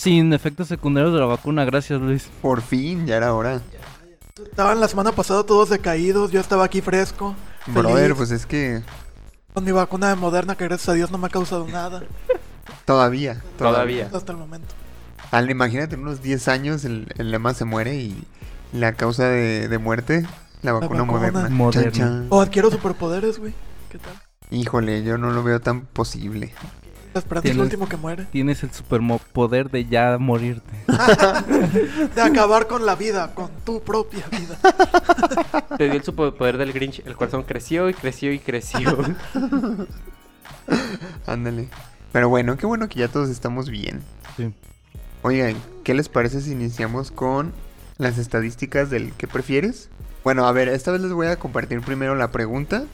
Sin efectos secundarios de la vacuna, gracias Luis. Por fin, ya era hora. Estaban la semana pasada todos decaídos, yo estaba aquí fresco. Brother, feliz, pues es que Con mi vacuna de Moderna que gracias a Dios no me ha causado nada todavía, Todavía. hasta el momento. Al, imagínate, en unos 10 años el, el lema se muere y la causa de, de muerte, la vacuna, vacuna. moderna. Moderna. O adquiero superpoderes, güey. ¿Qué tal? Híjole, yo no lo veo tan posible. La esperanza es Tienes- lo último que muere. Tienes el superpoder de ya morirte. De acabar con la vida, con tu propia vida. Te dio el superpoder del Grinch. El corazón creció y creció y creció. Ándale. Pero bueno, qué bueno que ya todos estamos bien. Sí. Oigan, ¿qué les parece si iniciamos con las estadísticas del que prefieres? Bueno, a ver, esta vez les voy a compartir primero la pregunta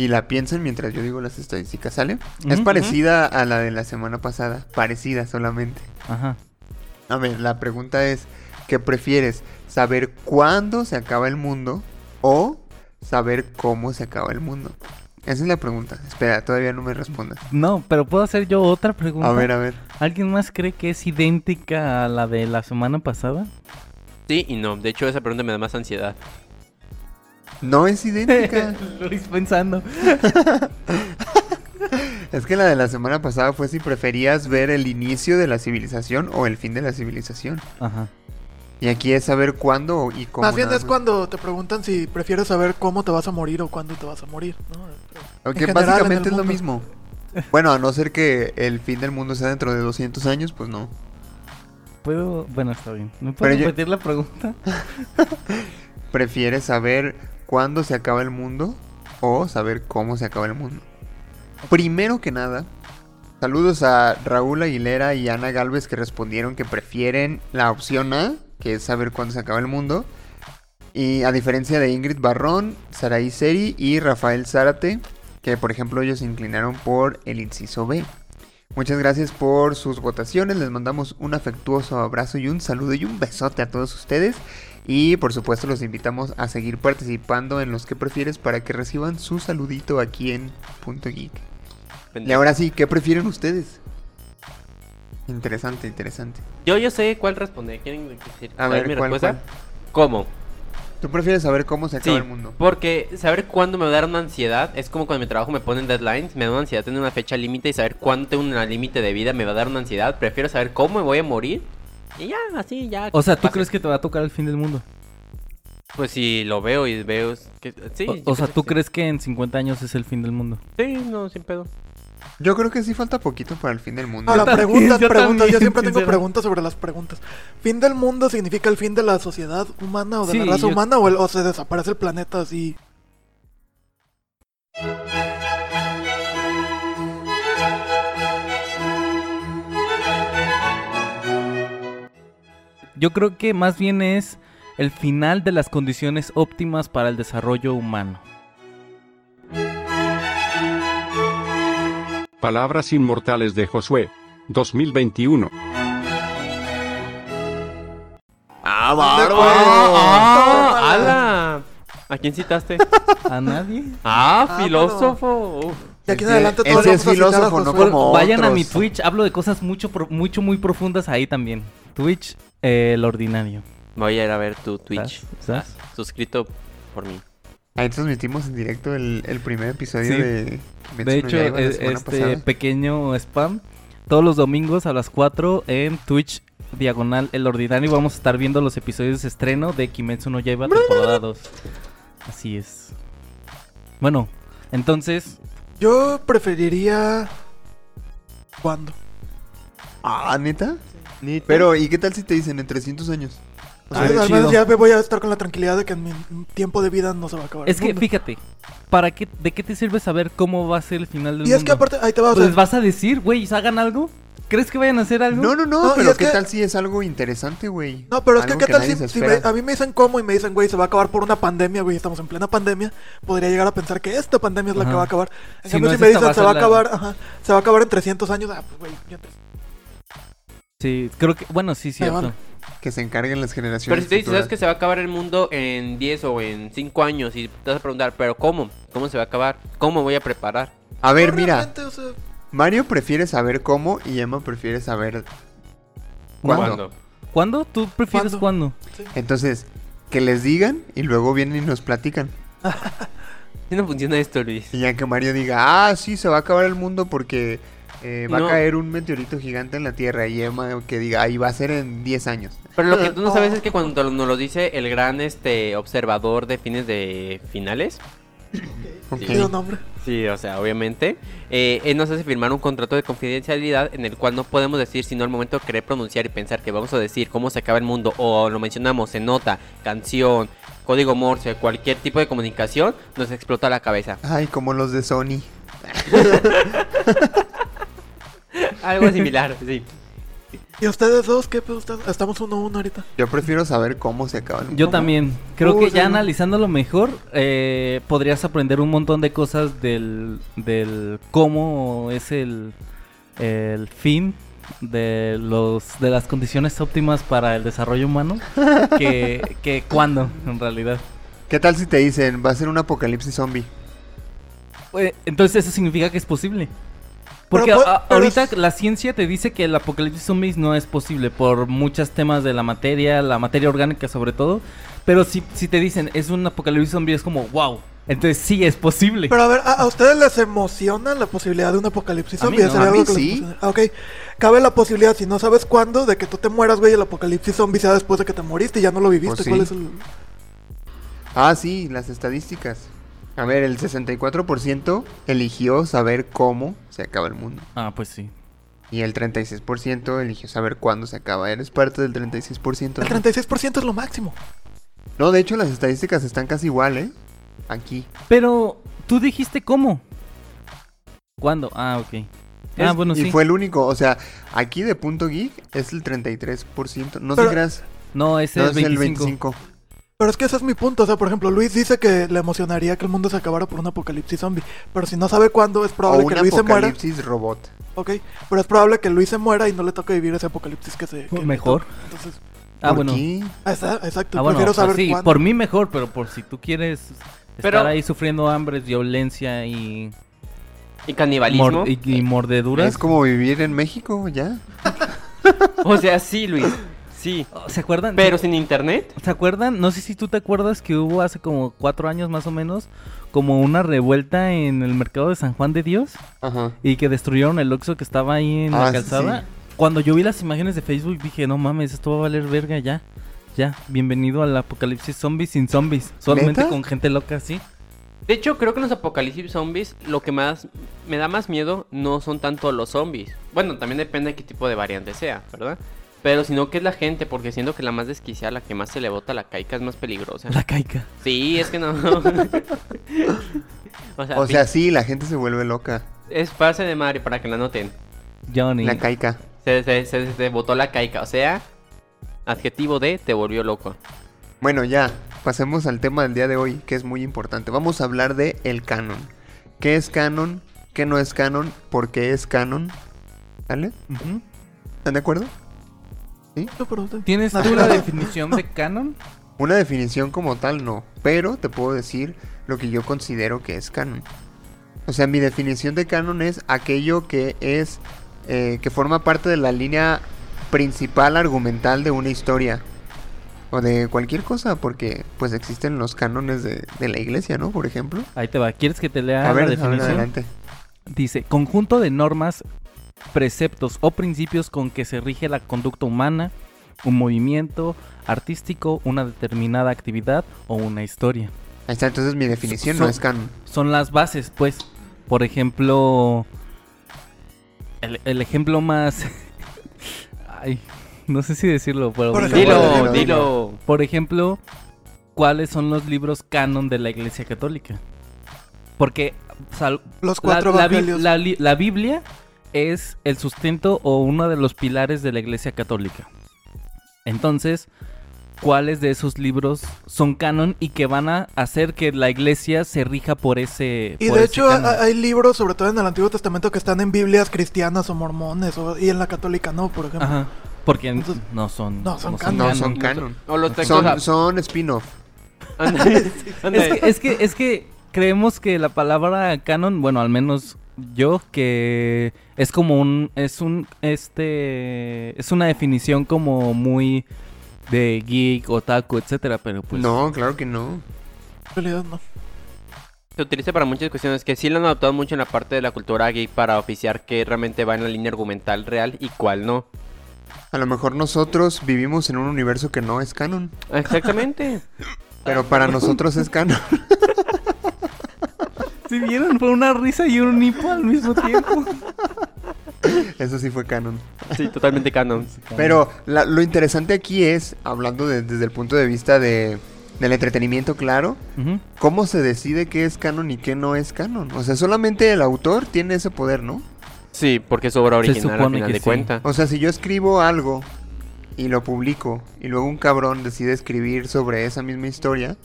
y la piensan mientras yo digo las estadísticas, ¿sale? es parecida a la de la semana pasada, parecida solamente. Ajá. A ver, la pregunta es, ¿qué prefieres? ¿Saber cuándo se acaba el mundo o saber cómo se acaba el mundo? Esa es la pregunta. Espera, todavía no me respondas. No, pero puedo hacer yo otra pregunta. A ver, a ver. ¿Alguien más cree que es idéntica a la de la semana pasada? Sí y no. De hecho, esa pregunta me da más ansiedad. No es idéntica. Luis pensando. Es que la de la semana pasada fue si preferías ver el inicio de la civilización o el fin de la civilización. Ajá. Y aquí es saber cuándo y cómo. Más bien nada es cuando te preguntan si prefieres saber cómo te vas a morir o cuándo te vas a morir. ¿no? General, básicamente en es lo mismo. Bueno, a no ser que el fin del mundo sea dentro de 200 años, pues no. ¿Puedo? Bueno, está bien. ¿Me puedo Pero yo- repetir la pregunta? ¿Prefieres saber cuándo se acaba el mundo o saber cómo se acaba el mundo? Primero que nada, saludos a Raúl Aguilera y Ana Galvez que respondieron que prefieren la opción A, que es saber cuándo se acaba el mundo. Y a diferencia de Ingrid Barrón, Saraí Seri y Rafael Zárate, que por ejemplo ellos se inclinaron por el inciso B. Muchas gracias por sus votaciones, les mandamos un afectuoso abrazo y un saludo y un besote a todos ustedes. Y por supuesto los invitamos a seguir participando en los que prefieres para que reciban su saludito aquí en Punto Geek. Y ahora sí, ¿qué prefieren ustedes? Interesante, interesante. Yo, yo sé cuál responder. ¿Quieren decir A ver, mi ¿cuál, respuesta? ¿Cómo? ¿Tú prefieres saber cómo se acaba Sí, el mundo? porque saber cuándo me va a dar una ansiedad es como cuando en mi trabajo me ponen deadlines, me da una ansiedad tener una fecha límite y saber cuándo tengo un límite de vida me va a dar una ansiedad. Prefiero saber cómo me voy a morir y ya, así, ya. O sea, ¿tú pase. crees que te va a tocar el fin del mundo? Pues si lo veo y veo que sí. O, sea, ¿tú que sí. crees que en 50 años es el fin del mundo? Sí, no, sin pedo. Yo creo que sí falta poquito para el fin del mundo. No, la también, pregunta, yo preguntas. también, Yo siempre tengo preguntas sobre las preguntas. ¿Fin del mundo significa el fin de la sociedad humana o de Sí, la raza yo- humana o, el- o se desaparece el planeta así? Yo creo que más bien es el final de las condiciones óptimas para el desarrollo humano. Palabras inmortales de Josué. 2021. ¡Ah, ¡Ah! ¡Hala! ¿A quién citaste? ¿A nadie? ¡Ah, Ah, filósofo! Uf. De aquí en adelante ese todos es filósofo, no como Vayan a mi Twitch, hablo de cosas mucho, mucho muy profundas ahí también. Twitch, eh, el ordinario. Voy a ir a ver tu Twitch. ¿Sabes? ¿Sabes? Suscrito por mí. Ahí transmitimos en directo el, el primer episodio Sí. de Kimetsu De no hecho, Yaiba este pasada. pequeño spam, todos los domingos a las 4 en Twitch diagonal el ordinario vamos a estar viendo los episodios de estreno de Kimetsu no Yaiba temporada 2. Así es. Bueno, entonces, Yo preferiría... ¿Cuándo? Ah, ¿neta? Pero, ¿y qué tal si te dicen en 300 años? O sea, al chido. menos ya me voy a estar con la tranquilidad de que en mi tiempo de vida no se va a acabar. es el que fíjate, ¿para qué, ¿de qué te sirve saber cómo va a ser el final del Y mundo? es que aparte, ahí te va, o Pues sea, vas a decir, güey, ¿hagan algo? ¿Crees que vayan a hacer algo? No, no, no, No, y pero es ¿qué que- tal si es algo interesante, güey? No, pero es que qué tal nadie si, si me- a mí me dicen cómo y me dicen, güey, se va a acabar por una pandemia, güey, estamos en plena pandemia, podría llegar a pensar que esta pandemia es la Ajá. que va a acabar. En Si cambio, no si me dicen se va a acabar, ajá, se va a acabar en 300 años, ah, pues, güey, ya te- Sí, creo que. Bueno, sí, cierto. vale. Que se encarguen las generaciones Pero si te dices, sabes que se va a acabar el mundo en 10 o en 5 años y te vas a preguntar, ¿pero cómo? ¿Cómo se va a acabar? ¿Cómo voy a preparar? A ver, No, mira, realmente, o sea, Mario prefiere saber cómo y Emma prefiere saber cuándo. ¿Cuándo? ¿Tú prefieres ¿Cuándo? cuándo? Entonces, que les digan y luego vienen y nos platican. ¿Sí no funciona esto, Luis? Y ya que Mario diga, ah, sí, se va a acabar el mundo porque eh, va No. a caer un meteorito gigante en la Tierra. Y Emma que diga, ahí va a ser en 10 años. Pero lo que tú no sabes es que cuando nos lo dice el gran este observador de fines de finales, Ok. pido nombre. sí, o sea, obviamente, eh, él nos hace firmar un contrato de confidencialidad en el cual no podemos decir, sino al momento de querer pronunciar y pensar que vamos a decir cómo se acaba el mundo, o lo mencionamos en nota, canción, código Morse, cualquier tipo de comunicación, nos explota la cabeza. Ay, como los de Sony. Algo similar, sí. ¿Y ustedes dos qué pedo? Estamos uno a uno ahorita. Yo prefiero saber cómo se acaba el mundo. Yo también. Creo Uy, que ya analizándolo mejor, eh, podrías aprender un montón de cosas del, del cómo es el, el fin de los de las condiciones óptimas para el desarrollo humano que, que cuándo, en realidad. ¿Qué tal si te dicen, va a ser un apocalipsis zombie? Eh, Entonces eso significa que es posible. Porque Pero, pues, a- ahorita la ciencia te dice que el apocalipsis zombies no es posible por muchos temas de la materia, la materia orgánica sobre todo. Pero si, si te dicen es un apocalipsis zombie es como wow. Entonces sí es posible. Pero a ver, ¿a, a ustedes les emociona la posibilidad de un apocalipsis A mí zombie? no. ¿Sería A mí les sí. Ah, ok. Cabe la posibilidad, si no sabes cuándo, de que tú te mueras, güey, el apocalipsis zombie sea después de que te moriste y ya no lo viviste. Pues sí. ¿Cuál es el...? Ah, sí, las estadísticas. A ver, el 64% eligió saber cómo se acaba el mundo. Ah, pues sí. Y el 36% eligió saber cuándo se acaba. Eres parte del 36%. El ¿no? 36% es lo máximo. No, de hecho las estadísticas están casi igual, ¿eh? Aquí. Pero tú dijiste cómo. ¿Cuándo? Ah, ok. ah, bueno, y sí. fue el único, o sea, aquí de punto geek es el 33%. No Pero- te creas, No, ese no es es el 25. 25. Pero es que ese es mi punto. O sea, por ejemplo, Luis dice que le emocionaría que el mundo se acabara por un apocalipsis zombie. Pero si no sabe cuándo, es probable un que Luis se muera. apocalipsis robot. Ok. Pero es probable que Luis se muera y no le toque vivir ese apocalipsis que se. que Mejor. Entonces, Ah, ¿Por bueno. qué? ah, exacto. Ah, bueno, Prefiero saber sí, cuándo. por mí mejor, pero por si tú quieres Pero- estar ahí sufriendo hambre, violencia y, Y canibalismo. mor- y, y mordeduras. Es como vivir en México, ya. O sea, sí, Luis. Sí. ¿Se acuerdan? Pero sin internet. ¿Se acuerdan? No sé si tú te acuerdas que hubo hace como cuatro años más o menos como una revuelta en el mercado de San Juan de Dios Ajá. y que destruyeron el Oxxo que estaba ahí en Ah, la sí, calzada. sí. Cuando yo vi las imágenes de Facebook dije, no mames, esto va a valer verga ya. Ya, bienvenido al apocalipsis zombies sin zombies. Solamente ¿Neta? con gente loca así. De hecho, creo que en los apocalipsis zombies lo que más me da más miedo no son tanto los zombies. Bueno, también depende de qué tipo de variante sea, ¿verdad? Pero sino que es la gente, porque siento que la más desquiciada, la que más se le bota la caica es más peligrosa. La caica. Sí, es que no. o sea, O sea, sí, la gente se vuelve loca. es pase de madre para que la noten. Johnny. La caica. Se, se, se, se botó la caica, o sea, adjetivo de te volvió loco. Bueno, ya, pasemos al tema del día de hoy, que es muy importante. Vamos a hablar de el canon. ¿Qué es canon? ¿Qué no es canon? ¿Por qué es canon? ¿Vale? Ujú. ¿Están de acuerdo? Pero- ¿Tienes tú la definición de canon? Una definición como tal no, pero te puedo decir lo que yo considero que es canon. O sea, mi definición de canon es aquello que es eh, que forma parte de la línea principal argumental de una historia o de cualquier cosa, porque pues existen los cánones de, de la iglesia, ¿no? Por ejemplo. Ahí te va. ¿Quieres que te lea a ver, la a ver, definición? adelante. Dice, conjunto de normas, preceptos o principios con que se rige la conducta humana, un movimiento artístico, una determinada actividad o una historia. Ahí está, entonces mi definición no Son- es canon. Son las bases, pues. Por ejemplo, el, el ejemplo más... Ay, no sé si decirlo, pero... Por dilo. ejemplo, Dilo, dilo. Por ejemplo, ¿cuáles son los libros canon de la Iglesia Católica? Porque Los cuatro la la Biblia es el sustento o uno de los pilares de la Iglesia Católica. Entonces, ¿cuáles de esos libros son canon y que van a hacer que la Iglesia se rija por ese Y por de ese hecho canon? hay libros, sobre todo en el Antiguo Testamento, que están en Biblias cristianas o mormones, o- y en la católica no, por ejemplo. Ajá, porque Entonces- no son No, son No canon. son canon. O los textos. Son, son spin-off. Que, es que es que creemos que la palabra canon, bueno, al menos yo que es como un es un este es una definición como muy de geek, otaku, etcétera, pero pues No, claro que no. En realidad no. Se utiliza para muchas cuestiones que sí lo han adoptado mucho en la parte de la cultura geek para oficiar que realmente va en la línea argumental real y cuál no. A lo mejor nosotros vivimos en un universo que no es canon. Exactamente. Pero para nosotros es canon. Si vieron, fue una risa y un hipo al mismo tiempo. Eso sí fue canon. Sí, totalmente canon. Pero la- lo interesante aquí es, hablando de- desde el punto de vista de, del entretenimiento, claro, cómo se decide qué es canon y qué no es canon. O sea, solamente el autor tiene ese poder, ¿no? Sí, porque es obra Se original al final que de sí. cuenta. O sea, si yo escribo algo y lo publico y luego un cabrón decide escribir sobre esa misma historia,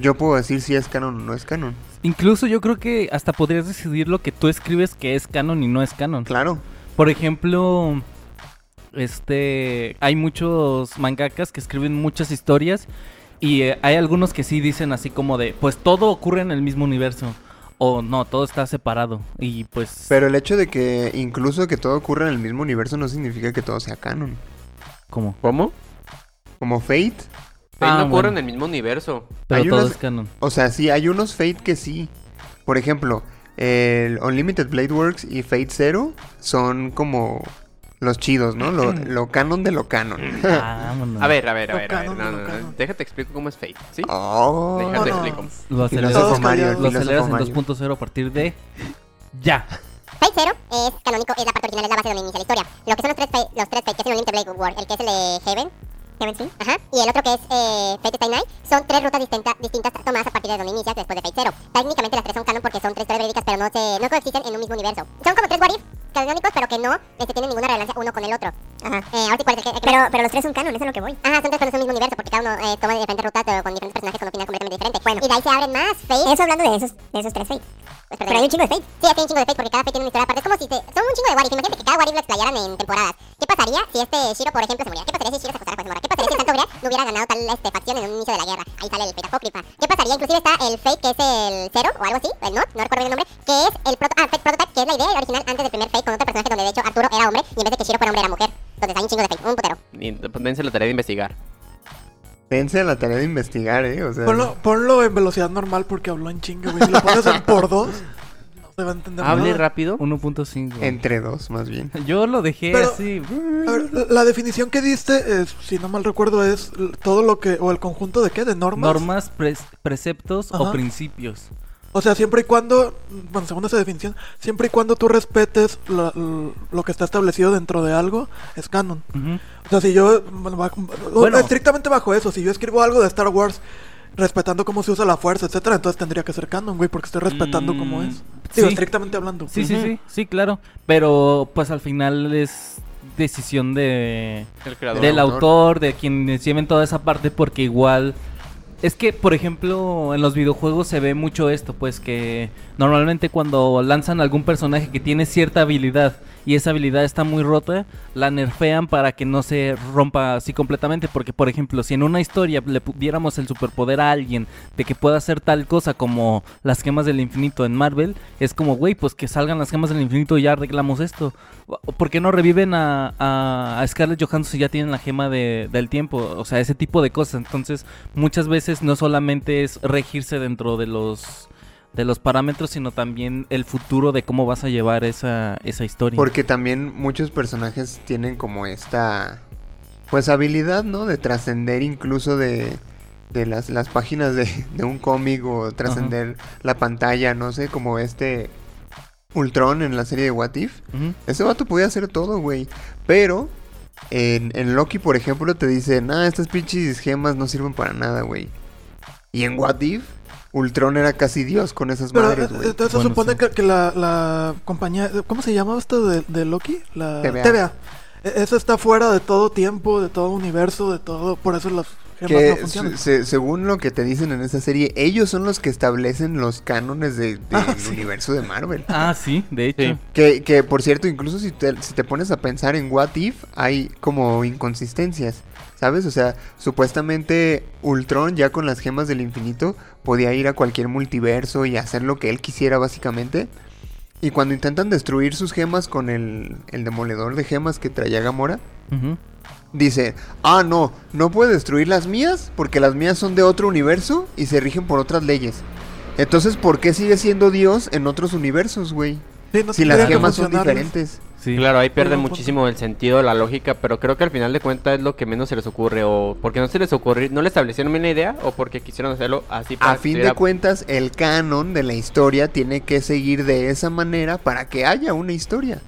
yo puedo decir si es canon o no es canon. Incluso yo creo que hasta podrías decidir lo que tú escribes que es canon y no es canon. Claro. Por ejemplo, este, hay muchos mangakas que escriben muchas historias y eh, hay algunos que sí dicen así como de, pues todo ocurre en el mismo universo o no, todo está separado y pues Pero el hecho de que incluso que todo ocurra en el mismo universo no significa que todo sea canon. ¿cómo? ¿Cómo? Como Fate. Fate Ah, no ocurre bueno. en el mismo universo. Pero Hay todo unas- es canon. O sea, sí, hay unos Fate que sí. Por ejemplo, el Unlimited Blade Works y Fate Zero son como los chidos, ¿no? Lo, lo canon de lo canon. Vámonos. A ver, a ver, a ver. a ver, no, no, no. Déjate explico cómo es Fate, ¿sí? Oh. Déjate no. explico. Lo aceleras, Mario, lo en Mario. 2.0 a partir de ya. Fate Zero es canónico, es la parte original, es la base donde inicia la historia. Lo que son los tres Fate, los tres Fate, que es el Unlimited Blade War, el que es el de Heaven. Ajá. Y el otro que es eh, Fate Stay Night, son tres rutas distinta- distintas tomadas a partir de donde inicias después de Fate Zero. Técnicamente las tres son canon porque son tres historias verídicas, pero no se no coexisten en un mismo universo. Son como tres what if canónicos, pero que no este, tienen ninguna relevancia uno con el otro. Ajá. Eh, ahora sí, ¿cuál es el que, pero, pero los tres son canon, eso es lo que voy. Ajá, son tres, pero es un mismo universo, porque cada uno eh, toma diferentes rutas pero con diferentes personajes con un final completamente diferente. Bueno, y de ahí se abren más Fate. Eso hablando de esos, de esos tres Fate. Pero hay un chingo de Fate. Sí, hay un chingo de Fate porque cada Fate tiene una historia aparte. Es como si se, son un chingo de What If. Imagínate que cada What If lo explayaran en temporadas. ¿Qué pasaría si este Shiro, por ejemplo, se muriera? ¿Qué pasaría si Shiro se acostara con esa morra? ¿Qué pasaría si Santo Grial no hubiera ganado tal este, facción en un inicio de la guerra? Ahí sale el Fate. ¿Qué pasaría? Inclusive está el Fate que es el Zero o algo así, el Not, no recuerdo bien el nombre, que es el proto ah, Fate Prototype, que es la idea original antes del primer Fate con otro personaje donde de hecho Arturo era hombre y en vez de que Shiro fuera hombre era mujer. Entonces hay un chingo de Fate, un putero. Y pues, dense la tarea de investigar. Dense la tarea de investigar, ¿eh? O sea, Ponlo, ponlo en velocidad normal porque habló en chinga, güey. Si lo pones en por dos, no se va a entender Hable nada. rápido. 1.5. entre dos, más bien. Yo lo dejé Pero- así. A ver, la- la definición que diste, es, si no mal recuerdo, es l- todo lo que. o el conjunto de qué? De normas. Normas, pres- preceptos o Ajá. principios. O sea, siempre y cuando. Bueno, según esa definición, siempre y cuando tú respetes la- l- lo que está establecido dentro de algo, es canon. O sea, si yo. Bueno, bajo- Bueno. estrictamente bajo eso, si yo escribo algo de Star Wars respetando cómo se usa la fuerza, etcétera, entonces tendría que ser canon, güey, porque estoy respetando cómo Mm, es. Digo, sí. estrictamente hablando. Sí, sí, sí, sí, claro. Pero pues al final es decisión de El creador. del autor. autor, de quienes lleven toda esa parte, porque igual es que, por ejemplo, en los videojuegos se ve mucho esto, pues que normalmente cuando lanzan algún personaje que tiene cierta habilidad y esa habilidad está muy rota, la nerfean para que no se rompa así completamente, porque por ejemplo, si en una historia le diéramos el superpoder a alguien de que pueda hacer tal cosa como las gemas del infinito en Marvel, es como, güey, pues que salgan las gemas del infinito y ya arreglamos esto. ¿Por qué no reviven a, a, a Scarlett Johansson si ya tienen la gema de- del tiempo? O sea, ese tipo de cosas. Entonces, muchas veces no solamente es regirse dentro de los de los parámetros, sino también el futuro de cómo vas a llevar esa, esa historia. Porque también muchos personajes tienen como esta pues habilidad, ¿no? De trascender incluso de, de las, las páginas de, de un cómic o trascender la pantalla, no sé, como este Ultron en la serie de What If. Ese vato podía hacer todo, güey. Pero en, en Loki, por ejemplo, te dicen, ah, estas pinches gemas no sirven para nada, güey. Y en What If Ultron era casi Dios con esas Pero madres, eh, güey. entonces se Bueno, supone sí. que, que la, la compañía... ¿Cómo se llama esto de, de Loki? La TVA. E- Eso está fuera de todo tiempo, de todo universo, de todo... Por eso las gemas no Que funcionan. se- según lo que te dicen en esa serie, ellos son los que establecen los cánones de- del Ah, sí. universo de Marvel. Ah, sí, de hecho. Sí. Que, que, por cierto, incluso si te, si te pones a pensar en What If, hay como inconsistencias, ¿sabes? O sea, supuestamente Ultron ya con las gemas del infinito podía ir a cualquier multiverso y hacer lo que él quisiera básicamente. Y cuando intentan destruir sus gemas con el, el demoledor de gemas que traía Gamora, dice, ah, no, no puede destruir las mías porque las mías son de otro universo y se rigen por otras leyes. Entonces, ¿por qué sigue siendo Dios en otros universos, güey? Sí, no Si las gemas son diferentes. Sí. Claro, ahí pierde punto. muchísimo el sentido, la lógica, pero creo que al final de cuentas es lo que menos se les ocurre, o porque no se les ocurrió, no le establecieron bien la idea, o porque quisieron hacerlo así para A fin de cuentas, el canon de la historia tiene que seguir de esa manera para que haya una historia.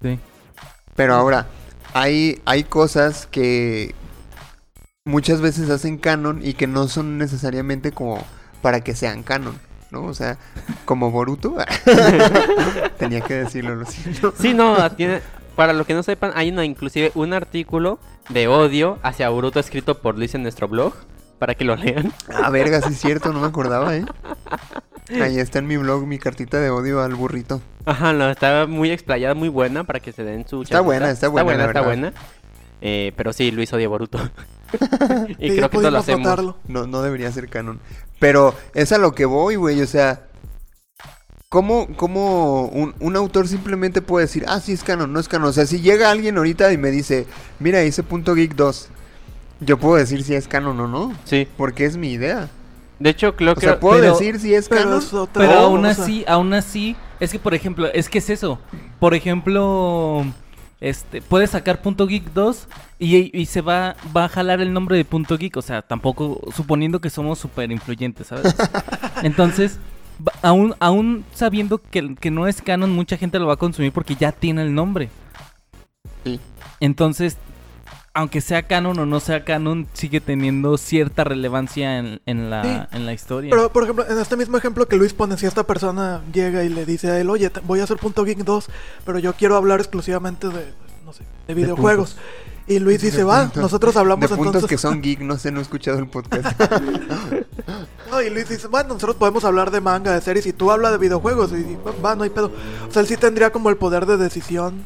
Sí. Pero ahora, hay, hay cosas que muchas veces hacen canon y que no son necesariamente como para que sean canon, ¿no? O sea, como Boruto. Tenía que decirlo, lo siento. Sí, no, tiene, para los que no sepan, hay una inclusive un artículo de odio hacia Boruto escrito por Luis en nuestro blog, para que lo lean. Ah, verga, sí es cierto, no me acordaba, ¿eh? Ahí está en mi blog mi cartita de odio al burrito. Ajá, no, está muy explayada, muy buena para que se den su Está buena, está buena, la está verdad. buena. Eh, pero sí, Luis odia Boruto. y Sí, creo que esto lo hacemos. No, no debería ser canon. Pero es a lo que voy, güey. O sea, ¿cómo, cómo un, un autor simplemente puede decir, ah, sí es canon, no es canon? O sea, si llega alguien ahorita y me dice, mira, hice punto geek 2, yo puedo decir si es canon o no. Sí, Porque es mi idea. de hecho creo O que... sea, puedo pero- decir si es Pero canon. es otra Pero cosa. aún así, aún así, es que por ejemplo, es que es eso. Por ejemplo, este, puedes sacar punto geek 2 y, y se va, va a jalar el nombre de punto geek. O sea, tampoco suponiendo que somos súper influyentes, ¿sabes? Entonces, aún sabiendo que, que no es canon, mucha gente lo va a consumir porque ya tiene el nombre. Sí. Entonces, aunque sea canon o no sea canon, sigue teniendo cierta relevancia en, en la, Sí. en la historia. Pero, por ejemplo, en este mismo ejemplo que Luis pone, si esta persona llega y le dice a él, oye, te- voy a hacer punto geek 2, pero yo quiero hablar exclusivamente de, no sé, de videojuegos. Y Luis dice, De va, puntos. nosotros hablamos de puntos entonces... que son geek, no sé, no he escuchado el podcast. No, y Luis dice, bueno, nosotros podemos hablar de manga, de series, y tú hablas de videojuegos, y va, no hay pedo. O sea, él sí tendría como el poder de decisión.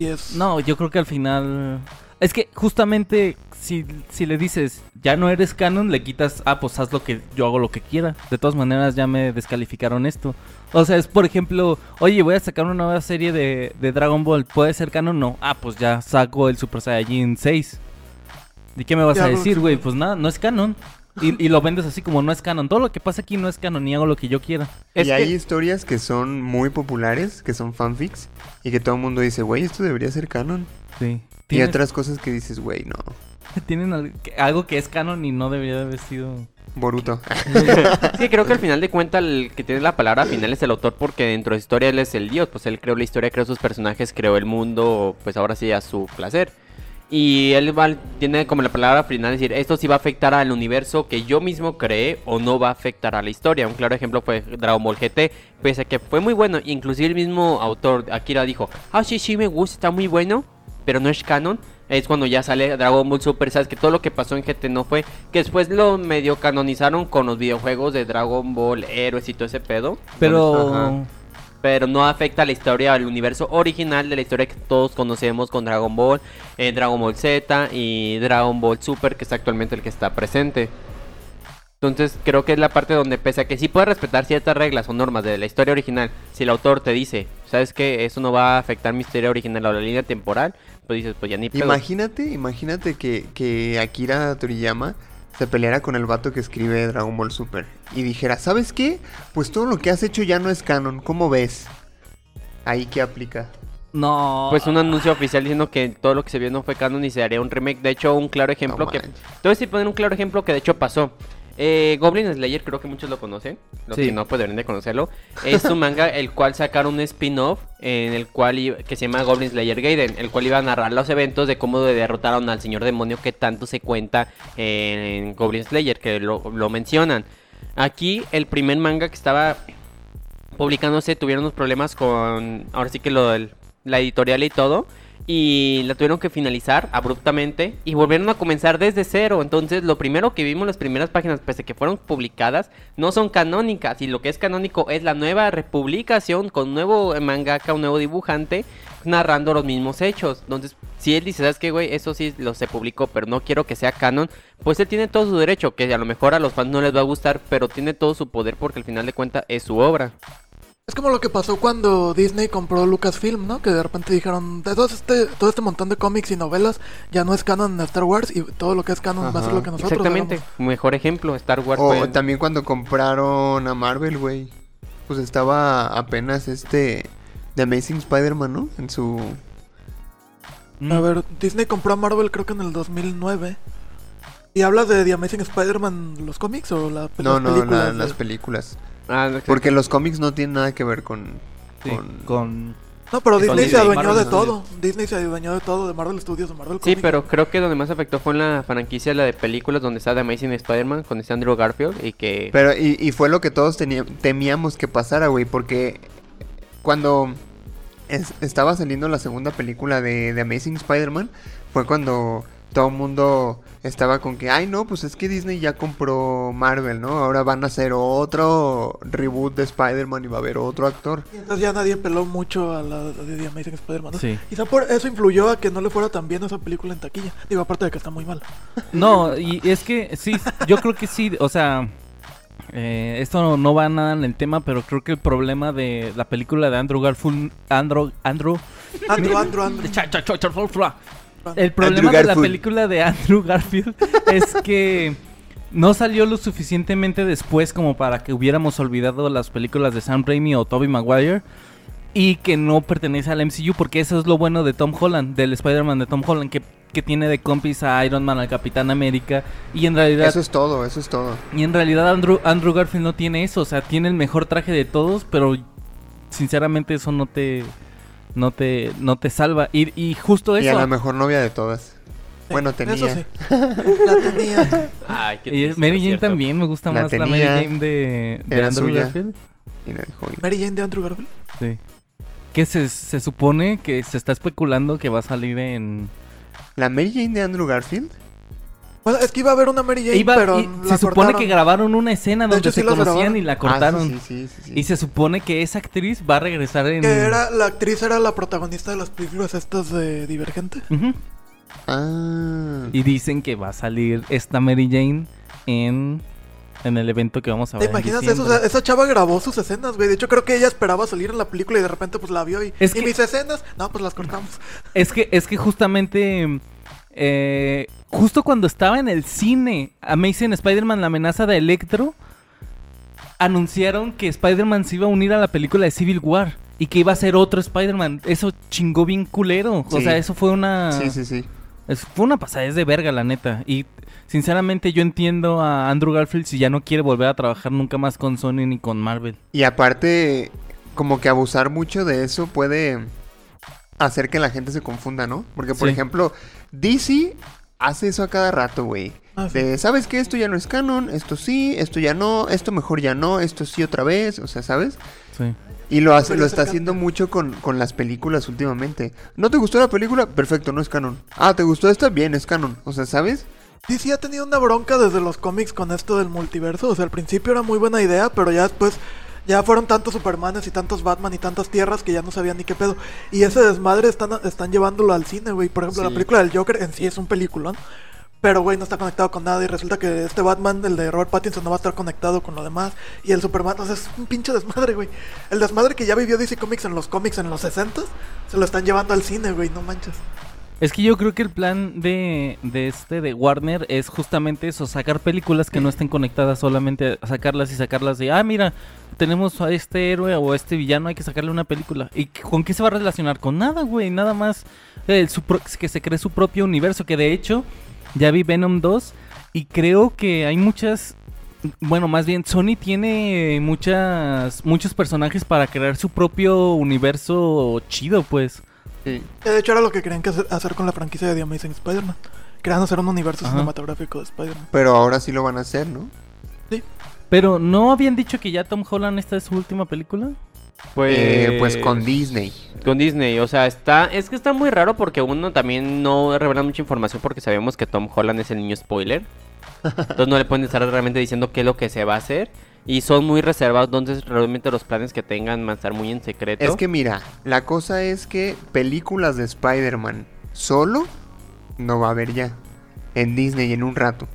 Y es... No, yo creo que al final. Es que justamente si, si le dices ya no eres canon, le quitas, ah, pues haz lo que yo hago lo que quiera. De todas maneras, ya me descalificaron esto. O sea, es por ejemplo, oye, voy a sacar una nueva serie de, de Dragon Ball. ¿Puede ser canon? No. Ah, pues ya saco el Super Saiyajin 6. ¿Y qué me vas Ya a decir, güey? Pues nada, no es canon. Y, y lo vendes así como no es canon. Todo lo que pasa aquí no es canon y hago lo que yo quiera. Es y que- hay historias que son muy populares, que son fanfics, y que todo el mundo dice, güey, esto debería ser canon. Sí. Y otras cosas que dices, güey, no. tienen algo que es canon y no debería haber sido. Boruto. Que creo que al final de cuentas el que tiene la palabra final es el autor porque dentro de su historia él es el dios, pues él creó la historia, creó sus personajes, creó el mundo, pues ahora sí a su placer. Y él va- tiene como la palabra final decir, esto sí va a afectar al universo que yo mismo creé o no va a afectar a la historia. Un claro ejemplo fue Dragon Ball GT, pese a que fue muy bueno, inclusive el mismo autor Akira dijo, ah sí, sí me gusta, está muy bueno, pero no es canon. Es cuando ya sale Dragon Ball Super, sabes que todo lo que pasó en GT no fue, que después lo medio canonizaron con los videojuegos de Dragon Ball, Héroes y todo ese pedo. Pero. Ajá. Pero no afecta a la historia, al universo original de la historia que todos conocemos con Dragon Ball, eh, Dragon Ball Z y Dragon Ball Super, que es actualmente el que está presente. Entonces creo que es la parte donde pese a que sí puedes respetar ciertas reglas o normas de la historia original, si el autor te dice, sabes que eso no va a afectar mi historia original o la línea temporal, pues dices, pues ya ni. Imagínate, imagínate que, que Akira Toriyama se peleara con el vato que escribe Dragon Ball Super y dijera, ¿sabes qué? Pues todo lo que has hecho ya no es canon, ¿cómo ves? Ahí que aplica. No. Pues un anuncio oficial diciendo que todo lo que se vio no fue canon y se haría un remake. De hecho, un claro ejemplo No que... Te voy a decir poner un claro ejemplo que de hecho pasó. Eh, Goblin Slayer creo que muchos lo conocen. Los Sí. que no, pues deberían de conocerlo. Es un manga el cual sacaron un spin-off en el cual que se llama Goblin Slayer Gaiden, el cual iba a narrar los eventos de cómo derrotaron al señor demonio que tanto se cuenta en Goblin Slayer, que lo, lo mencionan. Aquí el primer manga que estaba publicándose tuvieron unos problemas con, ahora sí que lo del, la editorial y todo. Y la tuvieron que finalizar abruptamente y volvieron a comenzar desde cero. Entonces lo primero que vimos, las primeras páginas, pese a que fueron publicadas, no son canónicas. Y lo que es canónico es la nueva republicación con un nuevo mangaka, un nuevo dibujante, narrando los mismos hechos. Entonces, si él dice, ¿sabes qué, güey? Eso sí lo se publicó, pero no quiero que sea canon. Pues él tiene todo su derecho, que a lo mejor a los fans no les va a gustar, pero tiene todo su poder porque al final de cuentas es su obra. Es como lo que pasó cuando Disney compró Lucasfilm, ¿no? Que de repente dijeron, de todo este, todo este montón de cómics y novelas ya no es canon en Star Wars y todo lo que es canon va a ser lo que nosotros Exactamente. Mejor ejemplo, Star Wars. O fue- también cuando compraron a Marvel, güey. Pues estaba apenas este... The Amazing Spider-Man, ¿no? En su... Mm. A ver, Disney compró a Marvel creo que en el 2009. ¿Y hablas de The Amazing Spider-Man los cómics o la, No, las no, películas? la- de- las películas. Ah, no, Porque los cómics no tienen nada que ver con... Sí, con... con... No, pero Con Disney se Disney, adueñó Marvel de Studios. todo. Disney se adueñó de todo, de Marvel Studios, de Marvel Sí, Comics. pero creo que donde más afectó fue en la franquicia, la de películas, donde está The Amazing Spider-Man con este Andrew Garfield y que... Pero, y, y fue lo que todos temíamos que pasara, güey, porque cuando es- estaba saliendo la segunda película de, de Amazing Spider-Man, fue cuando todo el mundo estaba con que, ay, no, pues es que Disney ya compró Marvel, ¿no? Ahora van a hacer otro reboot de Spider-Man y va a haber otro actor. Y entonces ya nadie peló mucho a la de The Amazing Spider-Man. ¿no? Sí. Quizá por eso influyó a que no le fuera tan bien esa película en taquilla. Digo, aparte de que está muy mal. No, y es que sí, yo creo que sí, o sea, eh, esto no, no va nada en el tema, pero creo que el problema de la película de Andrew Garfield, Andrew, Andrew, Andrew, Andrew, Andrew. El problema de la película de Andrew Garfield es que no salió lo suficientemente después como para que hubiéramos olvidado las películas de Sam Raimi o Tobey Maguire. Y que no pertenece al MCU, porque eso es lo bueno de Tom Holland, del Spider-Man de Tom Holland, que, que tiene de compis a Iron Man, al Capitán América. Y en realidad, Eso es todo, eso es todo. y en realidad Andrew, Andrew Garfield no tiene eso. O sea, tiene el mejor traje de todos, pero sinceramente eso no te, no te, no te salva. Y, y justo Y a eso. la mejor novia de todas. Bueno, tenía. Eso sí. La tenía. Ay, qué Y triste, Mary ¿no es Jane también me gusta La más la Mary Jane de, de era Andrew suya. Garfield. Y la dejó ir. Mary Jane de Andrew Garfield. Sí. Que se, se supone que se está especulando que va a salir en. ¿La Mary Jane de Andrew Garfield? Bueno, es que iba a haber una Mary Jane, Iba- pero y la se supone cortaron. que grabaron una escena De donde hecho, se conocían grabaron. y la Ah, cortaron. sí, sí, sí, sí. Y se supone que esa actriz va a regresar en. Que era, la actriz era la protagonista de las películas estas de Divergente. Ah. Y dicen que va a salir esta Mary Jane en, en el evento que vamos a ¿Te ver. en imaginas eso? O diciembre. sea, esa chava grabó sus escenas, güey. De hecho, creo que ella esperaba salir en la película y de repente pues la vio y... Es ¿Y que- mis escenas? No, pues las cortamos. Es que, es que justamente. Eh, justo cuando estaba en el cine Amazing Spider-Man, la amenaza de Electro, anunciaron que Spider-Man se iba a unir a la película de Civil War y que iba a ser otro Spider-Man. Eso chingó bien culero. O sea, eso fue una. Sí, sí, sí. es- fue una pasadez de verga, la neta. Y sinceramente, yo entiendo a Andrew Garfield si ya no quiere volver a trabajar nunca más con Sony ni con Marvel. Y aparte, como que abusar mucho de eso puede hacer que la gente se confunda, ¿no? Porque, por Sí. ejemplo, DC hace eso a cada rato, güey. Ah. De, ¿sabes qué? Esto ya no es canon, esto sí, esto ya no, esto mejor ya no, esto sí otra vez, o sea, ¿sabes? Sí. Y lo, hace, lo está haciendo mucho con, con las películas últimamente. ¿No te gustó la película? Perfecto, no es canon. Ah, ¿te gustó esta? Bien, es canon. O sea, ¿sabes? DC ha tenido una bronca desde los cómics con esto del multiverso. O sea, al principio era muy buena idea, pero ya después ya fueron tantos Supermanes y tantos Batman y tantas tierras que ya no sabían ni qué pedo. Y ese desmadre están, están llevándolo al cine, güey. Por ejemplo, la película del Joker en sí es un peliculón. Pero, güey, no está conectado con nada. Y resulta que este Batman, el de Robert Pattinson, no va a estar conectado con lo demás. Y el Superman, o sea, es un pinche desmadre, güey. El desmadre que ya vivió DC Comics en los cómics en los 60 se lo están llevando al cine, güey. No manches. Es que yo creo que el plan de, de este de Warner es justamente eso, sacar películas que no estén conectadas solamente sacarlas y sacarlas de, ah, mira, tenemos a este héroe o a este villano, hay que sacarle una película. ¿Y con qué se va a relacionar? Con nada, güey, nada más eh, su que se cree su propio universo, que de hecho ya vi Venom 2 y creo que hay muchas bueno, más bien Sony tiene muchas muchos personajes para crear su propio universo chido, pues. Sí. De hecho era lo que querían que hacer, con la franquicia de The Amazing Spider-Man. Querían hacer un universo Ajá. cinematográfico de Spider-Man. Pero ahora sí lo van a hacer, ¿no? Pero ¿no habían dicho que ya Tom Holland esta es su última película? Pues, Eh, pues con Disney. Con Disney, o sea, está, es que está muy raro porque uno también no revela mucha información porque sabemos que Tom Holland es el niño spoiler. Entonces no le pueden estar realmente diciendo qué es lo que se va a hacer. Y son muy reservados, entonces realmente los planes que tengan van a estar muy en secreto. Es que mira, la cosa es que películas de Spider-Man solo no va a haber ya. En Disney en un rato.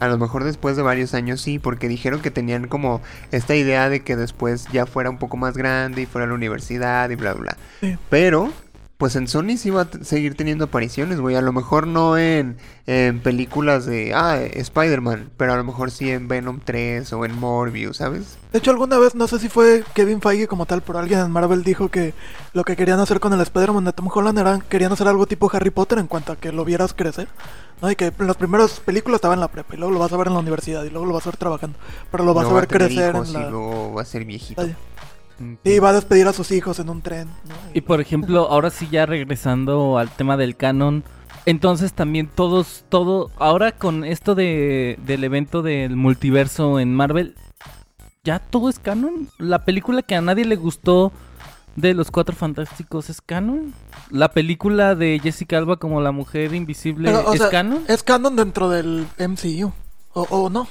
A lo mejor después de varios años sí, porque dijeron que tenían como esta idea de que después ya fuera un poco más grande y fuera a la universidad y bla, bla. Sí. Pero, pues en Sony sí va a seguir teniendo apariciones, güey. A lo mejor no en, en películas de, ah, Spider-Man, pero a lo mejor sí en Venom 3 o en Morbius, ¿sabes? De hecho, alguna vez, no sé si fue Kevin Feige como tal, pero alguien en Marvel dijo que lo que querían hacer con el Spider-Man de Tom Holland era, querían hacer algo tipo Harry Potter en cuanto a que lo vieras crecer. ¿no? Y que en las primeras películas estaba en la prepa y luego lo vas a ver en la universidad y luego lo vas a ver trabajando. Pero lo vas No a ver crecer hijos en la... y luego va a ser viejito. Sí, va a despedir a sus hijos en un tren. ¿no? Y por ejemplo, ahora sí ya regresando al tema del canon, entonces también todos, todo, ahora con esto de, del evento del multiverso en Marvel, ¿ya todo es canon? ¿La película que a nadie le gustó de los Cuatro Fantásticos es canon? ¿La película de Jessica Alba como la mujer invisible Pero, es sea, canon? Es canon dentro del MCU. O, o no.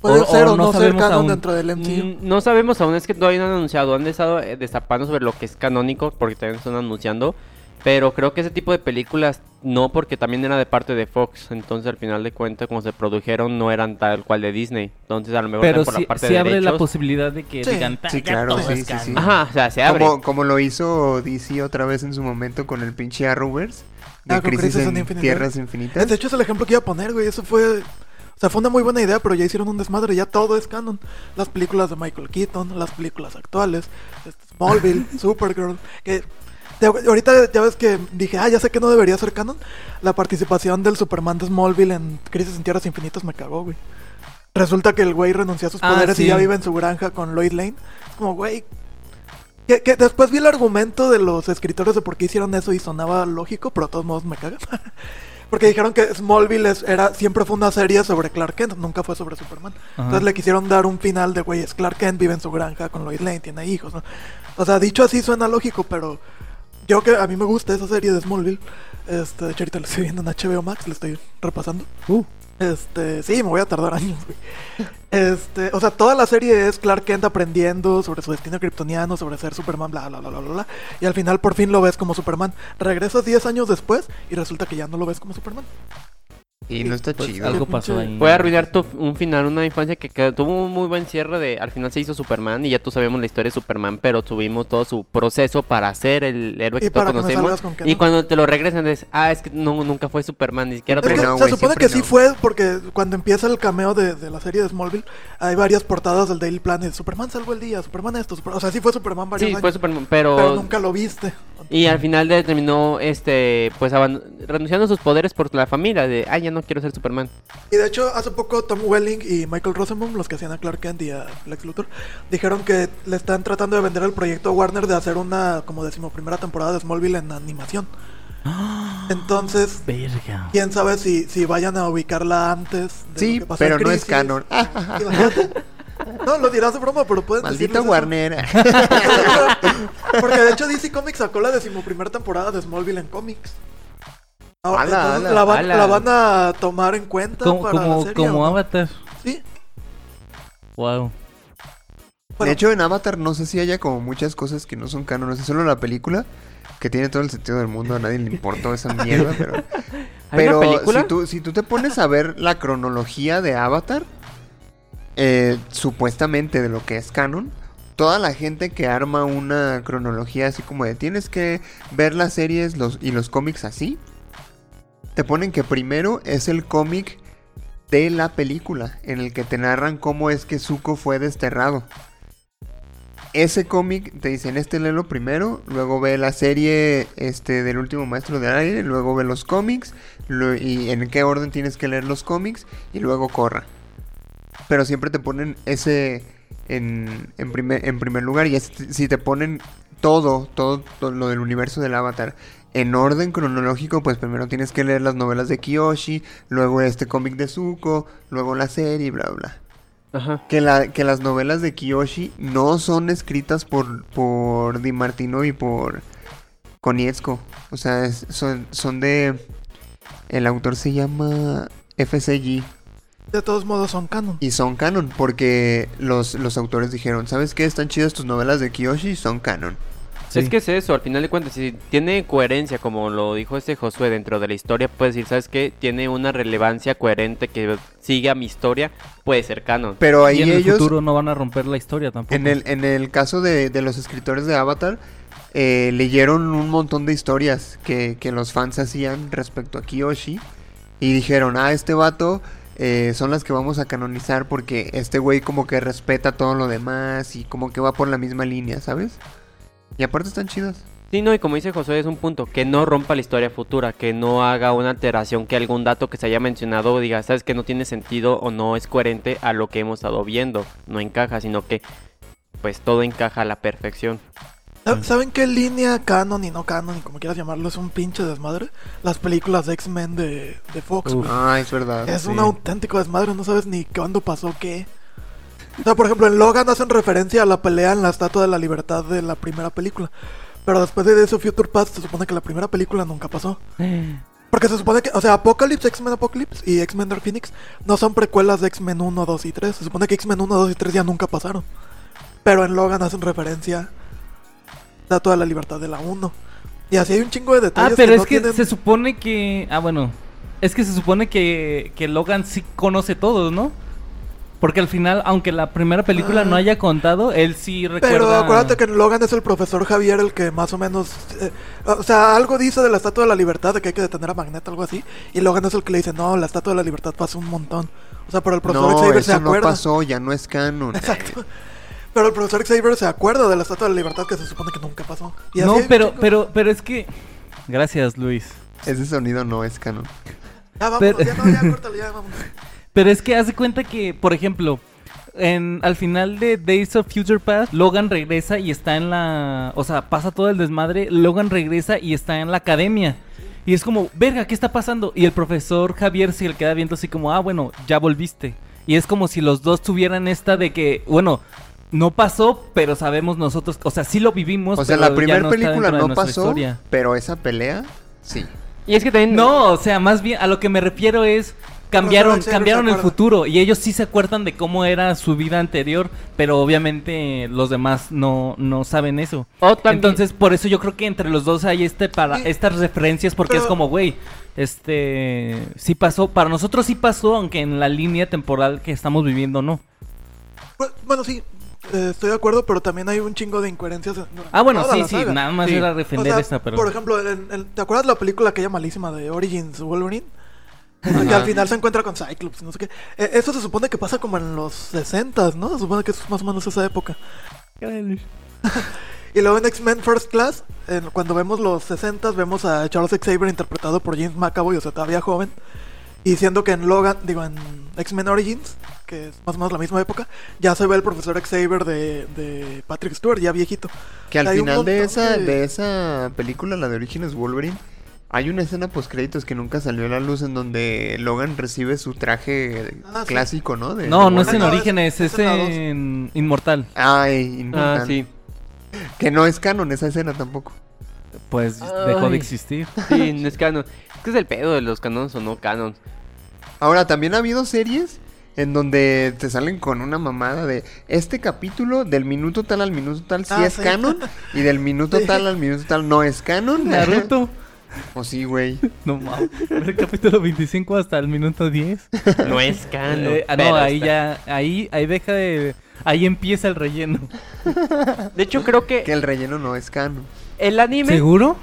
Puede O- ser o o, no no, ser sabemos canon aún. dentro del MCU. Mm, No sabemos aún, es que todavía no han anunciado. Han estado eh, destapando sobre lo que es canónico porque también están anunciando. Pero creo que ese tipo de películas no, porque también era de parte de Fox. Entonces, al final de cuentas, como se produjeron, no eran tal cual de Disney. Entonces, a lo mejor Pero por sí, la parte sí de abre la derechos. posibilidad de que Sí. digan, "Ta, Sí, claro, sí, sí, canon". sí. Ajá, o sea, se abre. Como, como lo hizo DC otra vez en su momento con el pinche Arrowverse. De Ah, Crisis Crisis en en Infinite Tierras Infinitas. De hecho, es el ejemplo que iba a poner, güey. Eso fue. O sea, fue una muy buena idea, pero ya hicieron un desmadre. Ya todo es canon. Las películas de Michael Keaton, las películas actuales, este, Smallville, Supergirl. Que de- ahorita ya ves que dije, ah, ya sé que no debería ser canon. La participación del Superman de Smallville en Crisis en Tierras Infinitas me cagó, güey. Resulta que el güey renunció a sus Ah, poderes sí. y ya vive en su granja con Lois Lane. Es como, güey. Que, que después vi el argumento de los escritores de por qué hicieron eso y sonaba lógico, pero de todos modos me caga. Porque dijeron que Smallville es- era, siempre fue una serie sobre Clark Kent, nunca fue sobre Superman. Ajá. Entonces le quisieron dar un final de, güey, es Clark Kent, vive en su granja con Lois Lane, tiene hijos, ¿no? O sea, dicho así suena lógico, pero yo que a mí me gusta esa serie de Smallville. Este, de hecho ahorita la estoy viendo en HBO Max, la estoy repasando. Uh. Este, sí, me voy a tardar años. Este, o sea, toda la serie es Clark Kent aprendiendo sobre su destino kryptoniano, sobre ser Superman, bla, bla, bla, bla, bla, bla. Y al final por fin lo ves como Superman. Regresas 10 años después y resulta que ya no lo ves como Superman. Y no está Pues chido. algo pasó ahí. Puede arruinar tu, un final, una infancia que, que tuvo un muy buen cierre de... Al final se hizo Superman y ya tú sabemos la historia de Superman, pero tuvimos todo su proceso para ser el héroe que todos conocemos. salgas con que Y no. cuando te lo regresan es, ah, es que no, nunca fue Superman, ni siquiera... Es que no, se supone que sí fue porque cuando empieza el cameo de, de la serie de Smallville, hay varias portadas del Daily Planet. Superman salvó el día, Superman esto, Super- o sea, sí fue Superman varios Sí, años, fue Superman, pero... pero nunca lo viste. Y al final de- terminó, este, pues, renunciando a sus poderes por la familia, de, ah, ya no quiero ser Superman. Y de hecho, hace poco Tom Welling y Michael Rosenbaum, los que hacían a Clark Kent y a Lex Luthor, dijeron que le están tratando de vender el proyecto a Warner de hacer una, como decimos, primera temporada de Smallville en animación. Entonces, Verga. quién sabe si, si vayan a ubicarla antes. De Sí, lo que pasó en pero no es canon. No, lo dirás de broma, pero pueden Maldito. Warner. Porque de hecho DC Comics sacó la decimoprimera temporada de Smallville en cómics. Ahora, Ala, la, van, ala. la van a tomar en cuenta Como, para la como, serie. como ¿o no? Avatar. Sí. Wow. Bueno, De hecho, en Avatar no sé si haya como muchas cosas que no son cánones. Es solo la película que tiene todo el sentido del mundo. A nadie le importó esa mierda, pero... ¿Hay Pero película? Si, tú, si tú te pones a ver la cronología de Avatar, eh, supuestamente de lo que es canon, toda la gente que arma una cronología así como de tienes que ver las series los, y los cómics así, te ponen que primero es el cómic de la película, en el que te narran cómo es que Zuko fue desterrado. Ese cómic te dicen, este léelo primero, luego ve la serie este, del último maestro del aire, luego ve los cómics, y en qué orden tienes que leer los cómics, y luego corra. Pero siempre te ponen ese en, en primer, lugar, y si te ponen todo, todo lo del universo del avatar en orden cronológico, pues primero tienes que leer las novelas de Kiyoshi, luego este cómic de Zuko, luego la serie, bla, bla. Ajá. que, la, que las novelas de Kiyoshi no son escritas por, por Di Martino y por Konietzko. O sea, es- son, son de... El autor se llama FCG De todos modos son canon. y son canon porque los, los autores dijeron, ¿sabes qué? Están chidas tus novelas de Kiyoshi, son canon. Sí. Es que es eso, al final de cuentas, si tiene coherencia, como lo dijo este Josué dentro de la historia, puedes decir, ¿sabes qué? Tiene una relevancia coherente que sigue a mi historia, puede ser canon. Pero ahí y en el ellos... futuro no van a romper la historia tampoco. En el, en el caso de, de los escritores de Avatar, eh, leyeron un montón de historias que, que los fans hacían respecto a Kiyoshi. Y dijeron, ah, este vato eh, son las que vamos a canonizar porque este güey como que respeta todo lo demás y como que va por la misma línea, ¿sabes? Y aparte están chidas. Sí, no, y como dice Josué, es un punto, que no rompa la historia futura, que no haga una alteración, que algún dato que se haya mencionado diga, ¿sabes que no tiene sentido o no es coherente a lo que hemos estado viendo? No encaja, sino que pues todo encaja a la perfección. ¿Sab- ¿Saben qué línea canon y no canon, y como quieras llamarlo, es un pinche desmadre? Las películas de X-Men de, de Fox. Uf. Ah, es verdad. es sí. un auténtico desmadre, no sabes ni cuándo pasó qué. O sea, por ejemplo, en Logan hacen referencia a la pelea en la Estatua de la Libertad de la primera película. Pero después de eso, Future Past, se supone que la primera película nunca pasó. Porque se supone que, o sea, Apocalypse, X-Men Apocalypse y X-Men Dark Phoenix no son precuelas de X-Men 1, 2 y 3. Se supone que X-Men 1, 2 y 3 ya nunca pasaron. Pero en Logan hacen referencia a Estatua de la Libertad de la 1. Y así hay un chingo de Ah, detalles. pero que es no que tienen- se supone que... Ah, bueno. Es que se supone que, que Logan sí conoce todos, ¿no? Porque al final, aunque la primera película Ah. no haya contado, él sí recuerda... Pero acuérdate que Logan es el profesor Javier el que más o menos... eh, o sea, algo dice de la Estatua de la Libertad, de que hay que detener a Magneto, algo así. Y Logan es el que le dice, no, la Estatua de la Libertad pasó un montón. O sea, pero el profesor No, Xavier eso se no acuerda. pasó, ya no es canon. Exacto. Pero el profesor Xavier se acuerda de la Estatua de la Libertad que se supone que nunca pasó. Y así No, pero, pero, pero es que... Gracias, Luis. Ese sonido no es canon. Ya vamos, pero- ya no, ya córtale, ya vamos. Pero es que hace cuenta que, por ejemplo, en, al final de Days of Future Past, Logan regresa y está en la... O sea, pasa todo el desmadre, Logan regresa y está en la academia. Y es como, verga, ¿qué está pasando? Y el profesor Javier se le queda viendo así como, ah, bueno, ya volviste. Y es como si los dos tuvieran esta de que, bueno, no pasó, pero sabemos nosotros, o sea, sí lo vivimos. O sea, pero la primera no película de no pasó, historia. pero esa pelea, sí. Y es que también... No, o sea, más bien a lo que me refiero es cambiaron, cambiaron el futuro y ellos sí se acuerdan de cómo era su vida anterior, pero obviamente los demás no, no saben eso. O también- Entonces, por eso yo creo que entre los dos hay este para estas referencias porque es como, güey, este sí pasó, para nosotros sí pasó, aunque en la línea temporal que estamos viviendo no. Pues, Bueno, sí, eh, estoy de acuerdo, pero también hay un chingo de incoherencias. en- Ah, bueno, sí, sí, nada más Sí. era O defender sea, esta, pero Por ejemplo, en- en- ¿te acuerdas la película aquella malísima de Origins Wolverine? Ajá. al final se encuentra con Cyclops, no sé qué. Eh, eso se supone que pasa como en los 60 ¿no? Se supone que es más o menos esa época. Y luego en X-Men First Class, en- cuando vemos los 60 vemos a Charles Xavier interpretado por James McAvoy, o sea, todavía joven. Y siendo que en Logan, digo, en X-Men Origins, que es más o menos la misma época, ya se ve el profesor Xavier de, de Patrick Stewart, ya viejito. Que al final de esa, de- de esa película, la de Orígenes Wolverine, hay una escena post créditos que nunca salió a la luz en donde Logan recibe su traje Ah, sí. clásico, ¿no? De- no, de no es en No, Orígenes, es es en Inmortal. Ay, Ah, Inmortal. sí. Que no es canon esa escena tampoco. Pues dejó de existir. Sí, no es canon. Es que es el pedo de los canons o no canons. Ahora, también ha habido series en donde te salen con una mamada de este capítulo del minuto tal al minuto tal sí Ah, es sí. canon y del minuto Sí. tal al minuto tal no es canon. Naruto. O sí, güey. No mames. El capítulo 25 hasta el minuto 10. No es canon. Eh, ah, no, ahí está- ya. Ahí, ahí deja de. Ahí empieza el relleno. De hecho, creo que Que el relleno no es canon. el anime... ¿Seguro?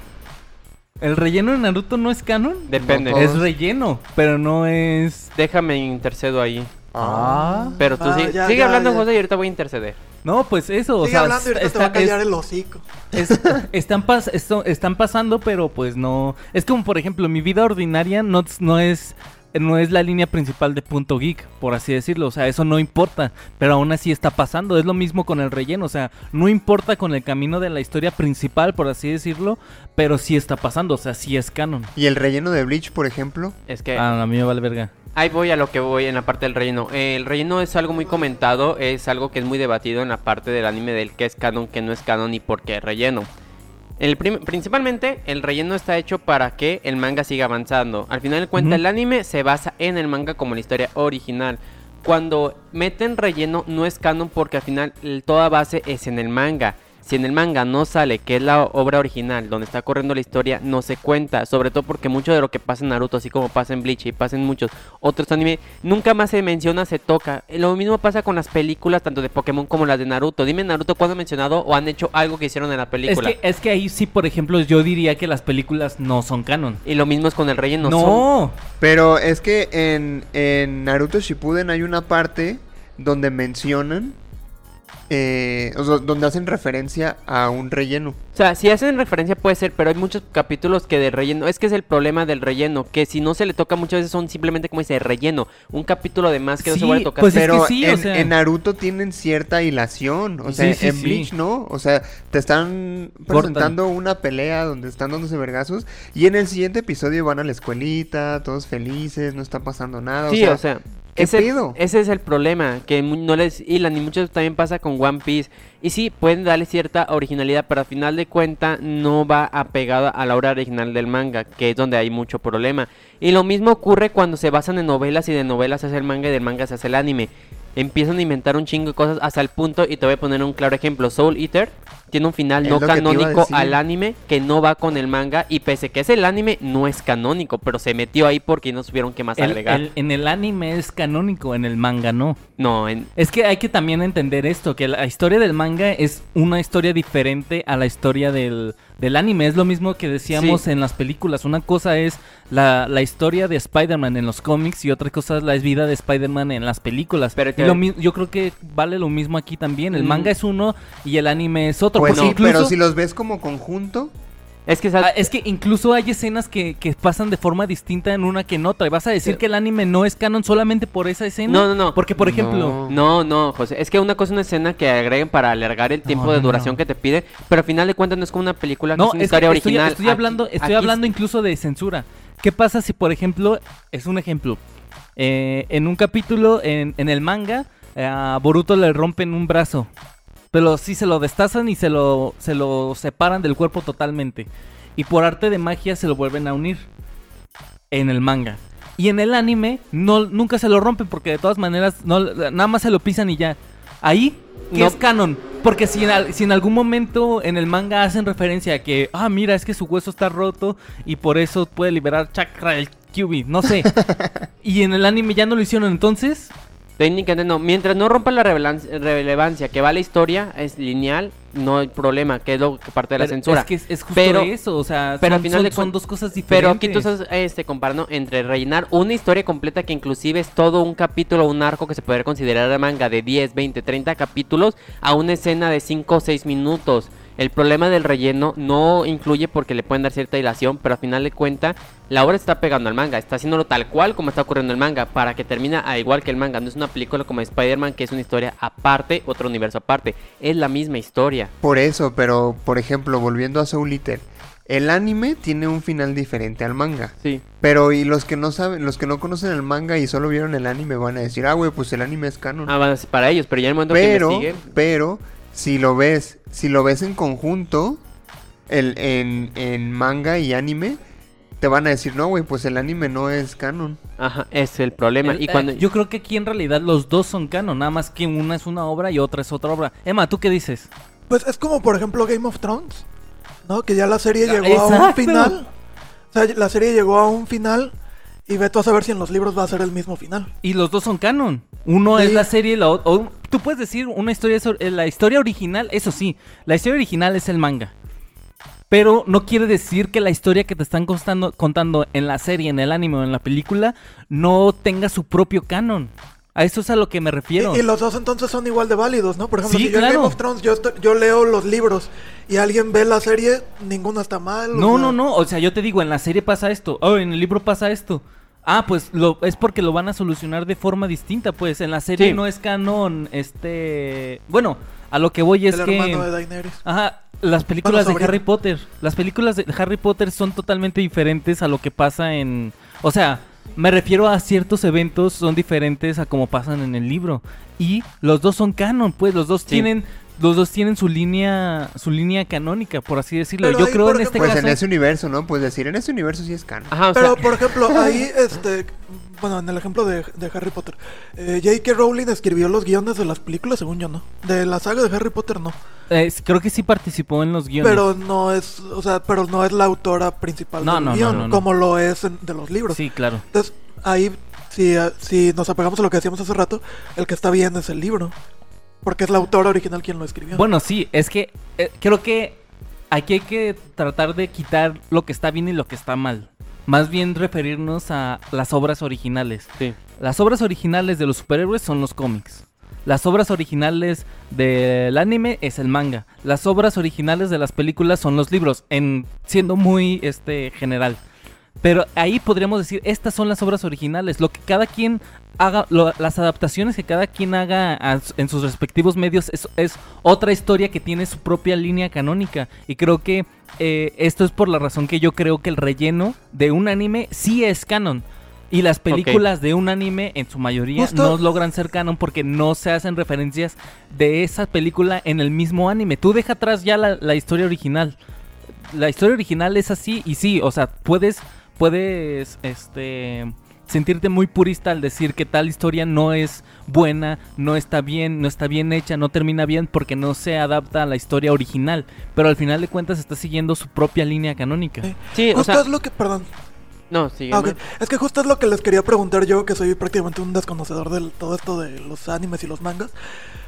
¿El relleno de Naruto no es canon? Depende. No, Es relleno, pero no es. Déjame intercedo ahí. Ah. Pero tú Ah, sí- ya, sigue ya, hablando, ya. José, y ahorita voy a interceder. No, pues eso. O Sigue sea, hablando y ahorita te va a está- callar es- el hocico. es- están, pas- esto- están pasando, pero pues no. Es como, por ejemplo, mi vida ordinaria no, no es no es la línea principal de Punto Geek, por así decirlo. O sea, eso no importa. Pero aún así está pasando. Es lo mismo con el relleno. O sea, no importa con el camino de la historia principal, por así decirlo. Pero sí está pasando. O sea, sí es canon. ¿Y el relleno de Bleach, por ejemplo? Es que Ah, a mí me vale verga. ahí voy a lo que voy en la parte del relleno. El relleno es algo muy comentado, es algo que es muy debatido en la parte del anime del que es canon, que no es canon y por qué relleno. El principalmente el relleno está hecho para que el manga siga avanzando. Al final de cuentas el anime se basa en el manga como la historia original. Cuando meten relleno no es canon porque al final toda base es en el manga. Si en el manga no sale que es la obra original donde está corriendo la historia, no se cuenta. Sobre todo porque mucho de lo que pasa en Naruto, así como pasa en Bleach y pasa en muchos otros anime, nunca más se menciona, se toca. Lo mismo pasa con las películas, tanto de Pokémon como las de Naruto. Dime Naruto cuándo han mencionado o han hecho algo que hicieron en la Es película. que, es que ahí sí, por ejemplo, yo diría que las películas no son canon. Y lo mismo es con el relleno. No. son- Pero es que en, en Naruto Shippuden hay una parte donde mencionan, eh, o sea, donde hacen referencia a un relleno. O sea, si hacen referencia puede ser, pero hay muchos capítulos que de relleno. Es que es el problema del relleno, que si no se le toca muchas veces son simplemente como dice relleno. Un capítulo de más que no se vuelve a tocar. pues es Pero que sí, o en, sea. en Naruto tienen cierta hilación. O sea, Sí, sí, en sí. Bleach no. O sea, te están presentando una pelea donde están dándose vergazos. Y en el siguiente episodio van a la escuelita, todos felices, no está pasando nada. Sí, o sea, ¿qué ese, ese es el problema, que no les hilan y muchos también pasa con One Piece. Y sí, pueden darle cierta originalidad, pero al final de cuenta no va apegada a la obra original del manga, que es donde hay mucho problema. Y lo mismo ocurre cuando se basan en novelas y de novelas se hace el manga y del manga se hace el anime. Empiezan a inventar un chingo de cosas hasta el punto, y te voy a poner un claro ejemplo, Soul Eater tiene un final Es no canónico al anime que no va con el manga y pese que es el anime no es canónico, pero se metió ahí porque no supieron qué más El- agregar. el- en el anime es canónico, en el manga no. No, en, Es que hay que también entender esto, que la historia del manga es una historia diferente a la historia del, del anime. Es lo mismo que decíamos Sí. en las películas. Una cosa es la, la historia de Spider-Man en los cómics y otra cosa es la vida de Spider-Man en las películas. Pero que- lo yo creo que vale lo mismo aquí también. El Mm. manga es uno y el anime es otro. Pues incluso- pero si los ves como conjunto, Es que Ah, es que incluso hay escenas que, que pasan de forma distinta en una que en otra. ¿Y vas a decir que el anime no es canon solamente por esa escena? No, no, no. Porque, por ejemplo... No, no, José. Es que una cosa es una escena que agreguen para alargar el tiempo No, de duración no. que te pide, pero al final de cuentas no es como una película que No, es una es que historia estoy, original. estoy Aquí- hablando, estoy aquí hablando es- incluso de censura. ¿Qué pasa si, por ejemplo, es un ejemplo, eh, en un capítulo en, en el manga, eh, a Boruto le rompen un brazo, pero sí se lo destazan y se lo, se lo separan del cuerpo totalmente. Y por arte de magia se lo vuelven a unir en el manga. Y en el anime no, nunca se lo rompen porque de todas maneras no, nada más se lo pisan y ya. Ahí que No. es canon. Porque si en, si en algún momento en el manga hacen referencia a que, ah, mira, es que su hueso está roto y por eso puede liberar chakra el Kyubi, no sé. y en el anime ya no lo hicieron, entonces, Técnicamente no. Mientras no rompa la relevancia que va la historia, es lineal, no hay problema, que es lo que parte de la pero censura. es que es, es justo Pero- eso, o sea, pero son, al final son- de son cuen- dos cosas diferentes. Pero aquí tú estás este, comparando entre rellenar una historia completa que inclusive es todo un capítulo, un arco que se podría considerar de manga de 10, 20, 30 capítulos a una escena de 5 o 6 minutos. El problema del relleno no incluye porque le pueden dar cierta dilación, pero al final de cuenta la obra está pegando al manga, está haciéndolo tal cual como está ocurriendo el manga, para que termine a igual que el manga. No es una película como Spider-Man que es una historia aparte, otro universo aparte. Es la misma historia. por eso, pero por ejemplo, volviendo a Soul Eater, el anime tiene un final diferente al manga. Sí. Pero y los que no saben, los que no conocen el manga y solo vieron el anime van a decir, ah, güey, pues el anime es canon. Ah, para ellos, pero ya en el momento pero, que investiguen, pero, si lo ves, si lo ves en conjunto, el, en, en manga y anime, te van a decir, no, güey, pues el anime no es canon. Ajá, es el problema. El- y cuando eh, yo creo que aquí en realidad los dos son canon, nada más que una es una obra y otra es otra obra. Emma, ¿tú qué dices? Pues es como, por ejemplo, Game of Thrones, ¿no? Que ya la serie Ah, llegó a un final. O sea, la serie llegó a un final y ve tú a saber si en los libros va a ser el mismo final. Y los dos son canon. Uno Sí. es la serie y la otra. Tú puedes decir una historia. eh, La historia original, eso sí. La historia original es el manga. Pero no quiere decir que la historia que te están contando, contando en la serie, en el anime o en la película no tenga su propio canon. A eso es a lo que me refiero. Y, y los dos entonces son igual de válidos, ¿no? Por ejemplo, Sí, si yo en claro. Game of Thrones yo, leo los libros y alguien ve la serie, ninguno está mal. o No, sea, no, no. O sea, yo te digo, en la serie pasa esto. Oh, en el libro pasa esto. Ah, pues lo, es porque lo van a solucionar de forma distinta, pues. En la serie Sí. no es canon, este... Bueno, a lo que voy es el que... hermano de Daenerys. Ajá, las películas de. Harry Potter. Las películas de Harry Potter son totalmente diferentes a lo que pasa en... O sea, me refiero a ciertos eventos son diferentes a como pasan en el libro. Y los dos son canon, pues los dos Sí. tienen... Los dos tienen su línea, su línea canónica, por así decirlo. Pero Yo ahí, creo en este Pues caso. en ese universo, ¿no? Pues decir, en ese universo sí es canon. Ajá, o Pero, sea, por ejemplo, ahí, este, bueno, en el ejemplo de, de Harry Potter, eh, J.K. Rowling escribió los guiones de las películas, según yo, ¿no? De la saga de Harry Potter, no. eh, creo que sí participó en los guiones. Pero no es, o sea, pero no es la autora principal No, del no, no, guion, no, no. como lo es en- de los libros. Sí, claro. Entonces, ahí, si, si nos apegamos a lo que decíamos hace rato, el que está bien es el libro. Porque es la autora original quien lo escribió. Bueno, sí, es que eh, creo que aquí hay que tratar de quitar lo que está bien y lo que está mal. Más bien referirnos a las obras originales. sí. Las obras originales de los superhéroes son los cómics. Las obras originales del anime es el manga. Las obras originales de las películas son los libros, en siendo muy este general. Pero ahí podríamos decir, estas son las obras originales. Lo que cada quien haga, lo- las adaptaciones que cada quien haga a en sus respectivos medios es, es otra historia que tiene su propia línea canónica. Y creo que eh, esto es por la razón que yo creo que el relleno de un anime sí es canon. Y las películas de un anime, en su mayoría, Justo- no logran ser canon porque no se hacen referencias de esa película en el mismo anime. Tú deja atrás ya la, la historia original. La historia original es así y sí, o sea, puedes, puedes, este, sentirte muy purista al decir que tal historia no es buena, no está bien, no está bien hecha, no termina bien porque no se adapta a la historia original. Pero al final de cuentas está siguiendo su propia línea canónica. Sí. Sí, o Justo sea, es lo que, perdón, no, sigue. Ah, ok. Es que justo es lo que les quería preguntar yo, que soy prácticamente un desconocedor de todo esto de los animes y los mangas.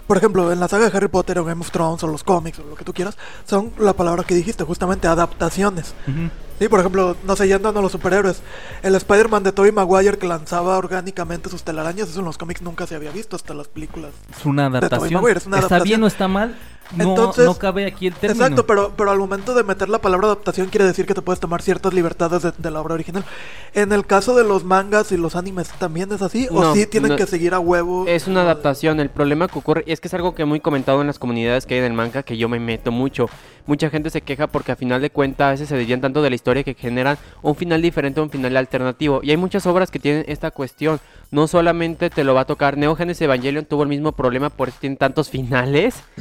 Por ejemplo, en la saga de Harry Potter o Game of Thrones o los cómics o lo que tú quieras, son la palabra que dijiste, justamente adaptaciones. Ujú. Sí, por ejemplo, no sé, yendo a los superhéroes. El Spider-Man de Tobey Maguire que lanzaba orgánicamente sus telarañas, eso en los cómics nunca se había visto hasta las películas. Es una adaptación. Maguire, es una ¿Está adaptación. bien o está mal? No, Entonces- no cabe aquí el término. Exacto, pero, pero al momento de meter la palabra adaptación quiere decir que te puedes tomar ciertas libertades de, de la obra original. En el caso de los mangas y los animes, ¿también es así? ¿O No, sí tienen no. que seguir a huevo? Es una adaptación. El problema que ocurre es que es algo que muy comentado en las comunidades que hay en el manga que yo me meto mucho. Mucha gente se queja porque a final de cuentas a veces se desvían tanto de la historia que generan un final diferente a un final alternativo. Y hay muchas obras que tienen esta cuestión. No solamente te lo va a tocar. Neo Genesis Evangelion tuvo el mismo problema por eso tiene tantos finales.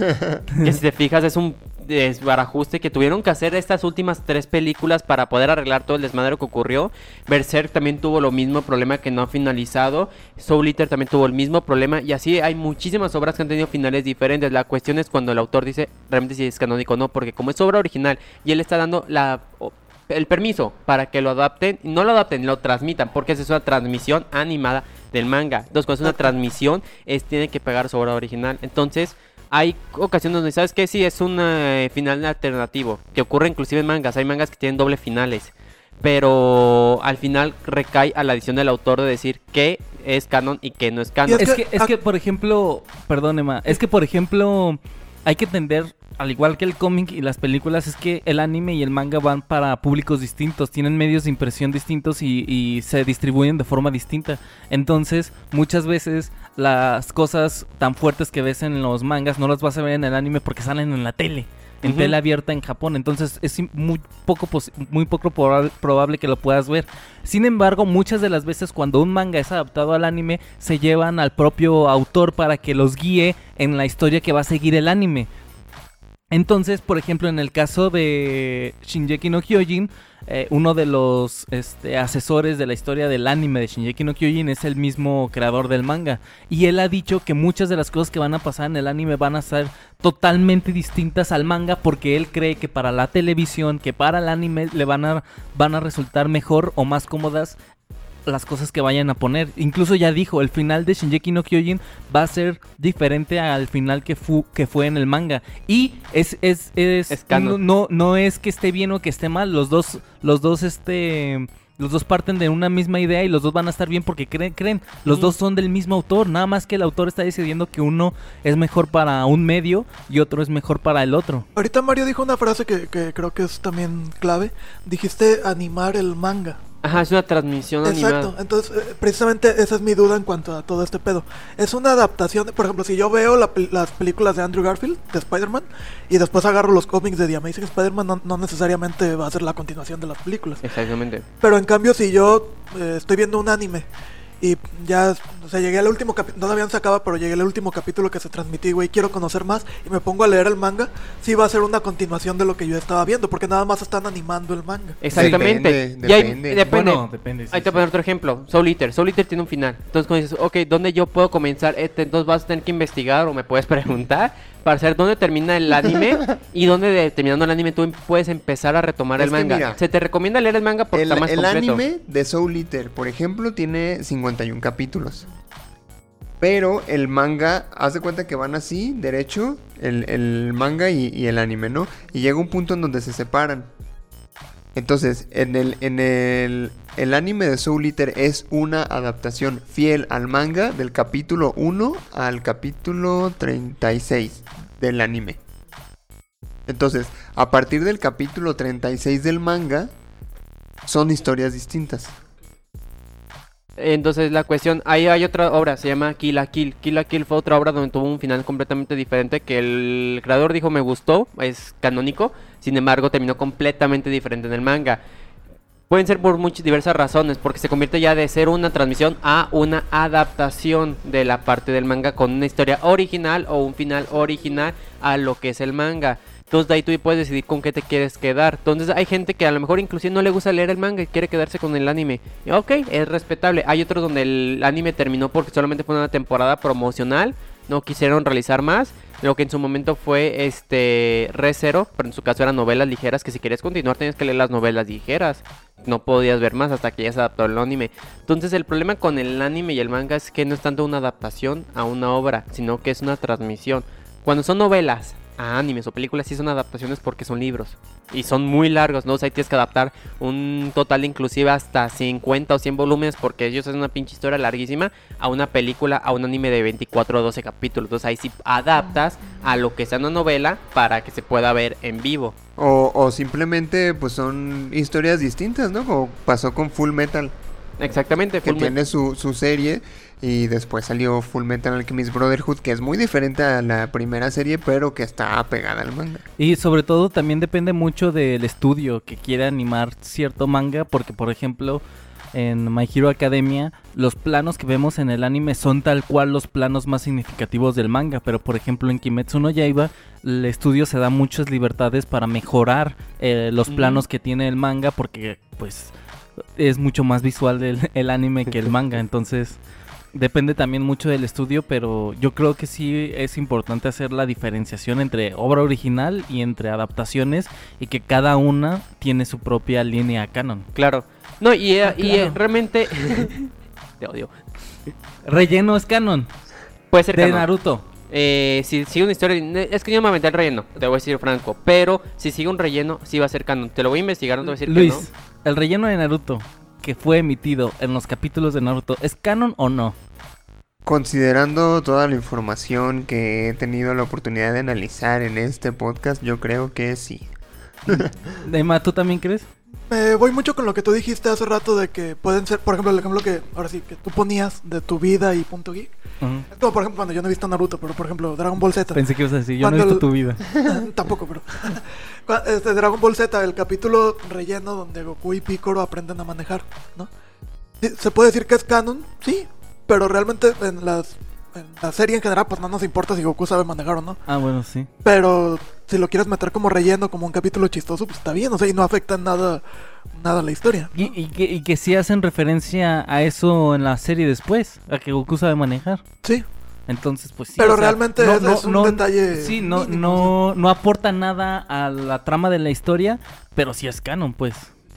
que si te fijas es un desbarajuste que tuvieron que hacer estas últimas tres películas para poder arreglar todo el desmadre que ocurrió. Berserk también tuvo lo mismo problema que no ha finalizado. Soul Eater también tuvo el mismo problema. Y así hay muchísimas obras que han tenido finales diferentes. La cuestión es cuando el autor dice realmente si es canónico o no. Porque como es obra original y él está dando la el permiso para que lo adapten, no lo adapten, lo transmitan, porque esa es una transmisión animada del manga. Entonces, cuando es una transmisión, es tiene que pegar su obra original. Entonces, hay ocasiones donde sabes que sí es un eh, final alternativo, que ocurre inclusive en mangas. Hay mangas que tienen doble finales, pero al final recae a la edición del autor de decir qué es canon y qué no es canon. es que- es que, por ejemplo, perdón, Emma, es que, por ejemplo, hay que entender, al igual que el cómic y las películas, es que el anime y el manga van para públicos distintos, tienen medios de impresión distintos y, y se distribuyen de forma distinta. Entonces, muchas veces las cosas tan fuertes que ves en los mangas no las vas a ver en el anime porque salen en la tele. En Ujú. tele abierta en Japón, entonces es muy poco muy poco probable que lo puedas ver. Sin embargo, muchas de las veces cuando un manga es adaptado al anime, se llevan al propio autor para que los guíe en la historia que va a seguir el anime. Entonces, por ejemplo, en el caso de Shinjeki no Kyojin, eh, uno de los este, asesores de la historia del anime de Shinjeki no Kyojin es el mismo creador del manga. Y él ha dicho que muchas de las cosas que van a pasar en el anime van a ser totalmente distintas al manga porque él cree que para la televisión, que para el anime le van a, van a resultar mejor o más cómodas las cosas que vayan a poner. Incluso ya dijo, el final de Shinjeki no Kyojin va a ser diferente al final que, fu- que fue en el manga. Y es, es, es, Es no, no, no es que esté bien o que esté mal. Los dos, los dos, este. Los dos parten de una misma idea y los dos van a estar bien porque creen, creen. Los dos son del mismo autor. Nada más que el autor está decidiendo que uno es mejor para un medio y otro es mejor para el otro. Ahorita Mario dijo una frase que, que creo que es también clave. Dijiste animar el manga. Ajá, es una transmisión Exacto, animada. entonces eh, precisamente esa es mi duda en cuanto a todo este pedo. Es una adaptación, de- por ejemplo, si yo veo la las películas de Andrew Garfield, de Spider-Man, y después agarro los cómics de The Amazing Spider-Man, no, no necesariamente va a ser la continuación de las películas. Exactamente. Pero en cambio, si yo eh, estoy viendo un anime y ya, o sea, llegué al último capítulo, todavía no se acaba, pero llegué al último capítulo que se transmití, güey, quiero conocer más y me pongo a leer el manga, sí va a ser una continuación de lo que yo estaba viendo, porque nada más están animando el manga. Exactamente. Depende, Y hay- depende. depende. Bueno, depende. sí, Ahí te sí. voy a poner otro ejemplo. Soul Eater. Soul Eater tiene un final. Entonces, cuando dices, ok, ¿dónde yo puedo comenzar? Este, entonces vas a tener que investigar o me puedes preguntar para saber dónde termina el anime y dónde de- terminando el anime tú em- puedes empezar a retomar Es el manga. mira, Se te recomienda leer el manga porque El, está más el completo. anime de Soul Eater, por ejemplo, tiene 51 capítulos. Pero el manga, haz de cuenta que van así, derecho, el, el manga y, y el anime, ¿no? Y llega un punto en donde se separan. Entonces, en el, en el, el anime de Soul Eater es una adaptación fiel al manga del capítulo 1 al capítulo 36 del anime. Entonces, a partir del capítulo 36 del manga, son historias distintas. Entonces la cuestión, ahí hay otra obra, se llama Kill la Kill. Kill la Kill fue otra obra donde tuvo un final completamente diferente que el creador dijo me gustó, es canónico, sin embargo terminó completamente diferente en el manga. Pueden ser por muchas diversas razones, porque se convierte ya de ser una transmisión a una adaptación de la parte del manga con una historia original o un final original a lo que es el manga. Entonces de ahí tú puedes decidir con qué te quieres quedar. Entonces hay gente que a lo mejor inclusive no le gusta leer el manga y quiere quedarse con el anime. Y, ok, es respetable. Hay otros donde el anime terminó porque solamente fue una temporada promocional. No quisieron realizar más. Lo que en su momento fue este Re Zero, pero en su caso eran novelas ligeras que si querías continuar tenías que leer las novelas ligeras. No podías ver más hasta que ya se adaptó el anime. Entonces el problema con el anime y el manga es que no es tanto una adaptación a una obra, sino que es una transmisión. Cuando son novelas a animes o películas sí son adaptaciones porque son libros. Y son muy largos, ¿no? O sea, ahí tienes que adaptar un total inclusive hasta 50 o 100 volúmenes porque ellos hacen una pinche historia larguísima a una película, a un anime de 24 o 12 capítulos. Entonces ahí sí adaptas a lo que sea una novela para que se pueda ver en vivo. O, o simplemente, pues son historias distintas, ¿no? Como pasó con Full Metal, Exactamente. que Full Metal. tiene su, su serie. Y después salió Full Metal Alchemist Brotherhood, que es muy diferente a la primera serie, pero que está pegada al manga. Y sobre todo también depende mucho del estudio que quiera animar cierto manga, porque por ejemplo en My Hero Academia los planos que vemos en el anime son tal cual los planos más significativos del manga, pero por ejemplo en Kimetsu no Yaiba el estudio se da muchas libertades para mejorar eh, los planos que tiene el manga, porque pues es mucho más visual el, el anime que el manga, entonces depende también mucho del estudio, pero yo creo que sí es importante hacer la diferenciación entre obra original y entre adaptaciones y que cada una tiene su propia línea canon. Claro. No, y, eh, Ah, y eh, claro. realmente... Te odio. Relleno es canon Puede ser de canon. Naruto. Eh, si sigue una historia, es que yo me aventé el relleno, te voy a decir franco. Pero si sigue un relleno, sí va a ser canon. Te lo voy a investigar, no te voy a decir Luis, que no. el relleno de Naruto que fue emitido en los capítulos de Naruto, ¿es canon o no? Considerando toda la información que he tenido la oportunidad de analizar en este podcast, yo creo que sí. Emma, ¿tú también crees? Me voy mucho con lo que tú dijiste hace rato de que pueden ser, por ejemplo, el ejemplo que ahora sí que tú ponías de tu vida y punto geek. Es como, por ejemplo, cuando yo no he visto Naruto, pero por ejemplo, Dragon Ball Z. Pensé que ibas a decir, yo no he visto el- tu vida. Tampoco, pero. Este Dragon Ball Z, el capítulo relleno donde Goku y Piccolo aprenden a manejar, ¿no? ¿Se puede decir que es canon? Sí, pero realmente en las. En la serie en general, pues no nos importa si Goku sabe manejar o no. Ah, bueno, sí. Pero si lo quieres meter como relleno, como un capítulo chistoso, pues está bien, o sea, y no afecta en nada, nada a la historia. ¿no? Y, y que, y que sí hacen referencia a eso en la serie después, a que Goku sabe manejar. Sí, Entonces, pues sí. Pero o sea, realmente es- es un detalle Sí, no, mínimo, no, no aporta nada a la trama de la historia, pero sí es canon, pues.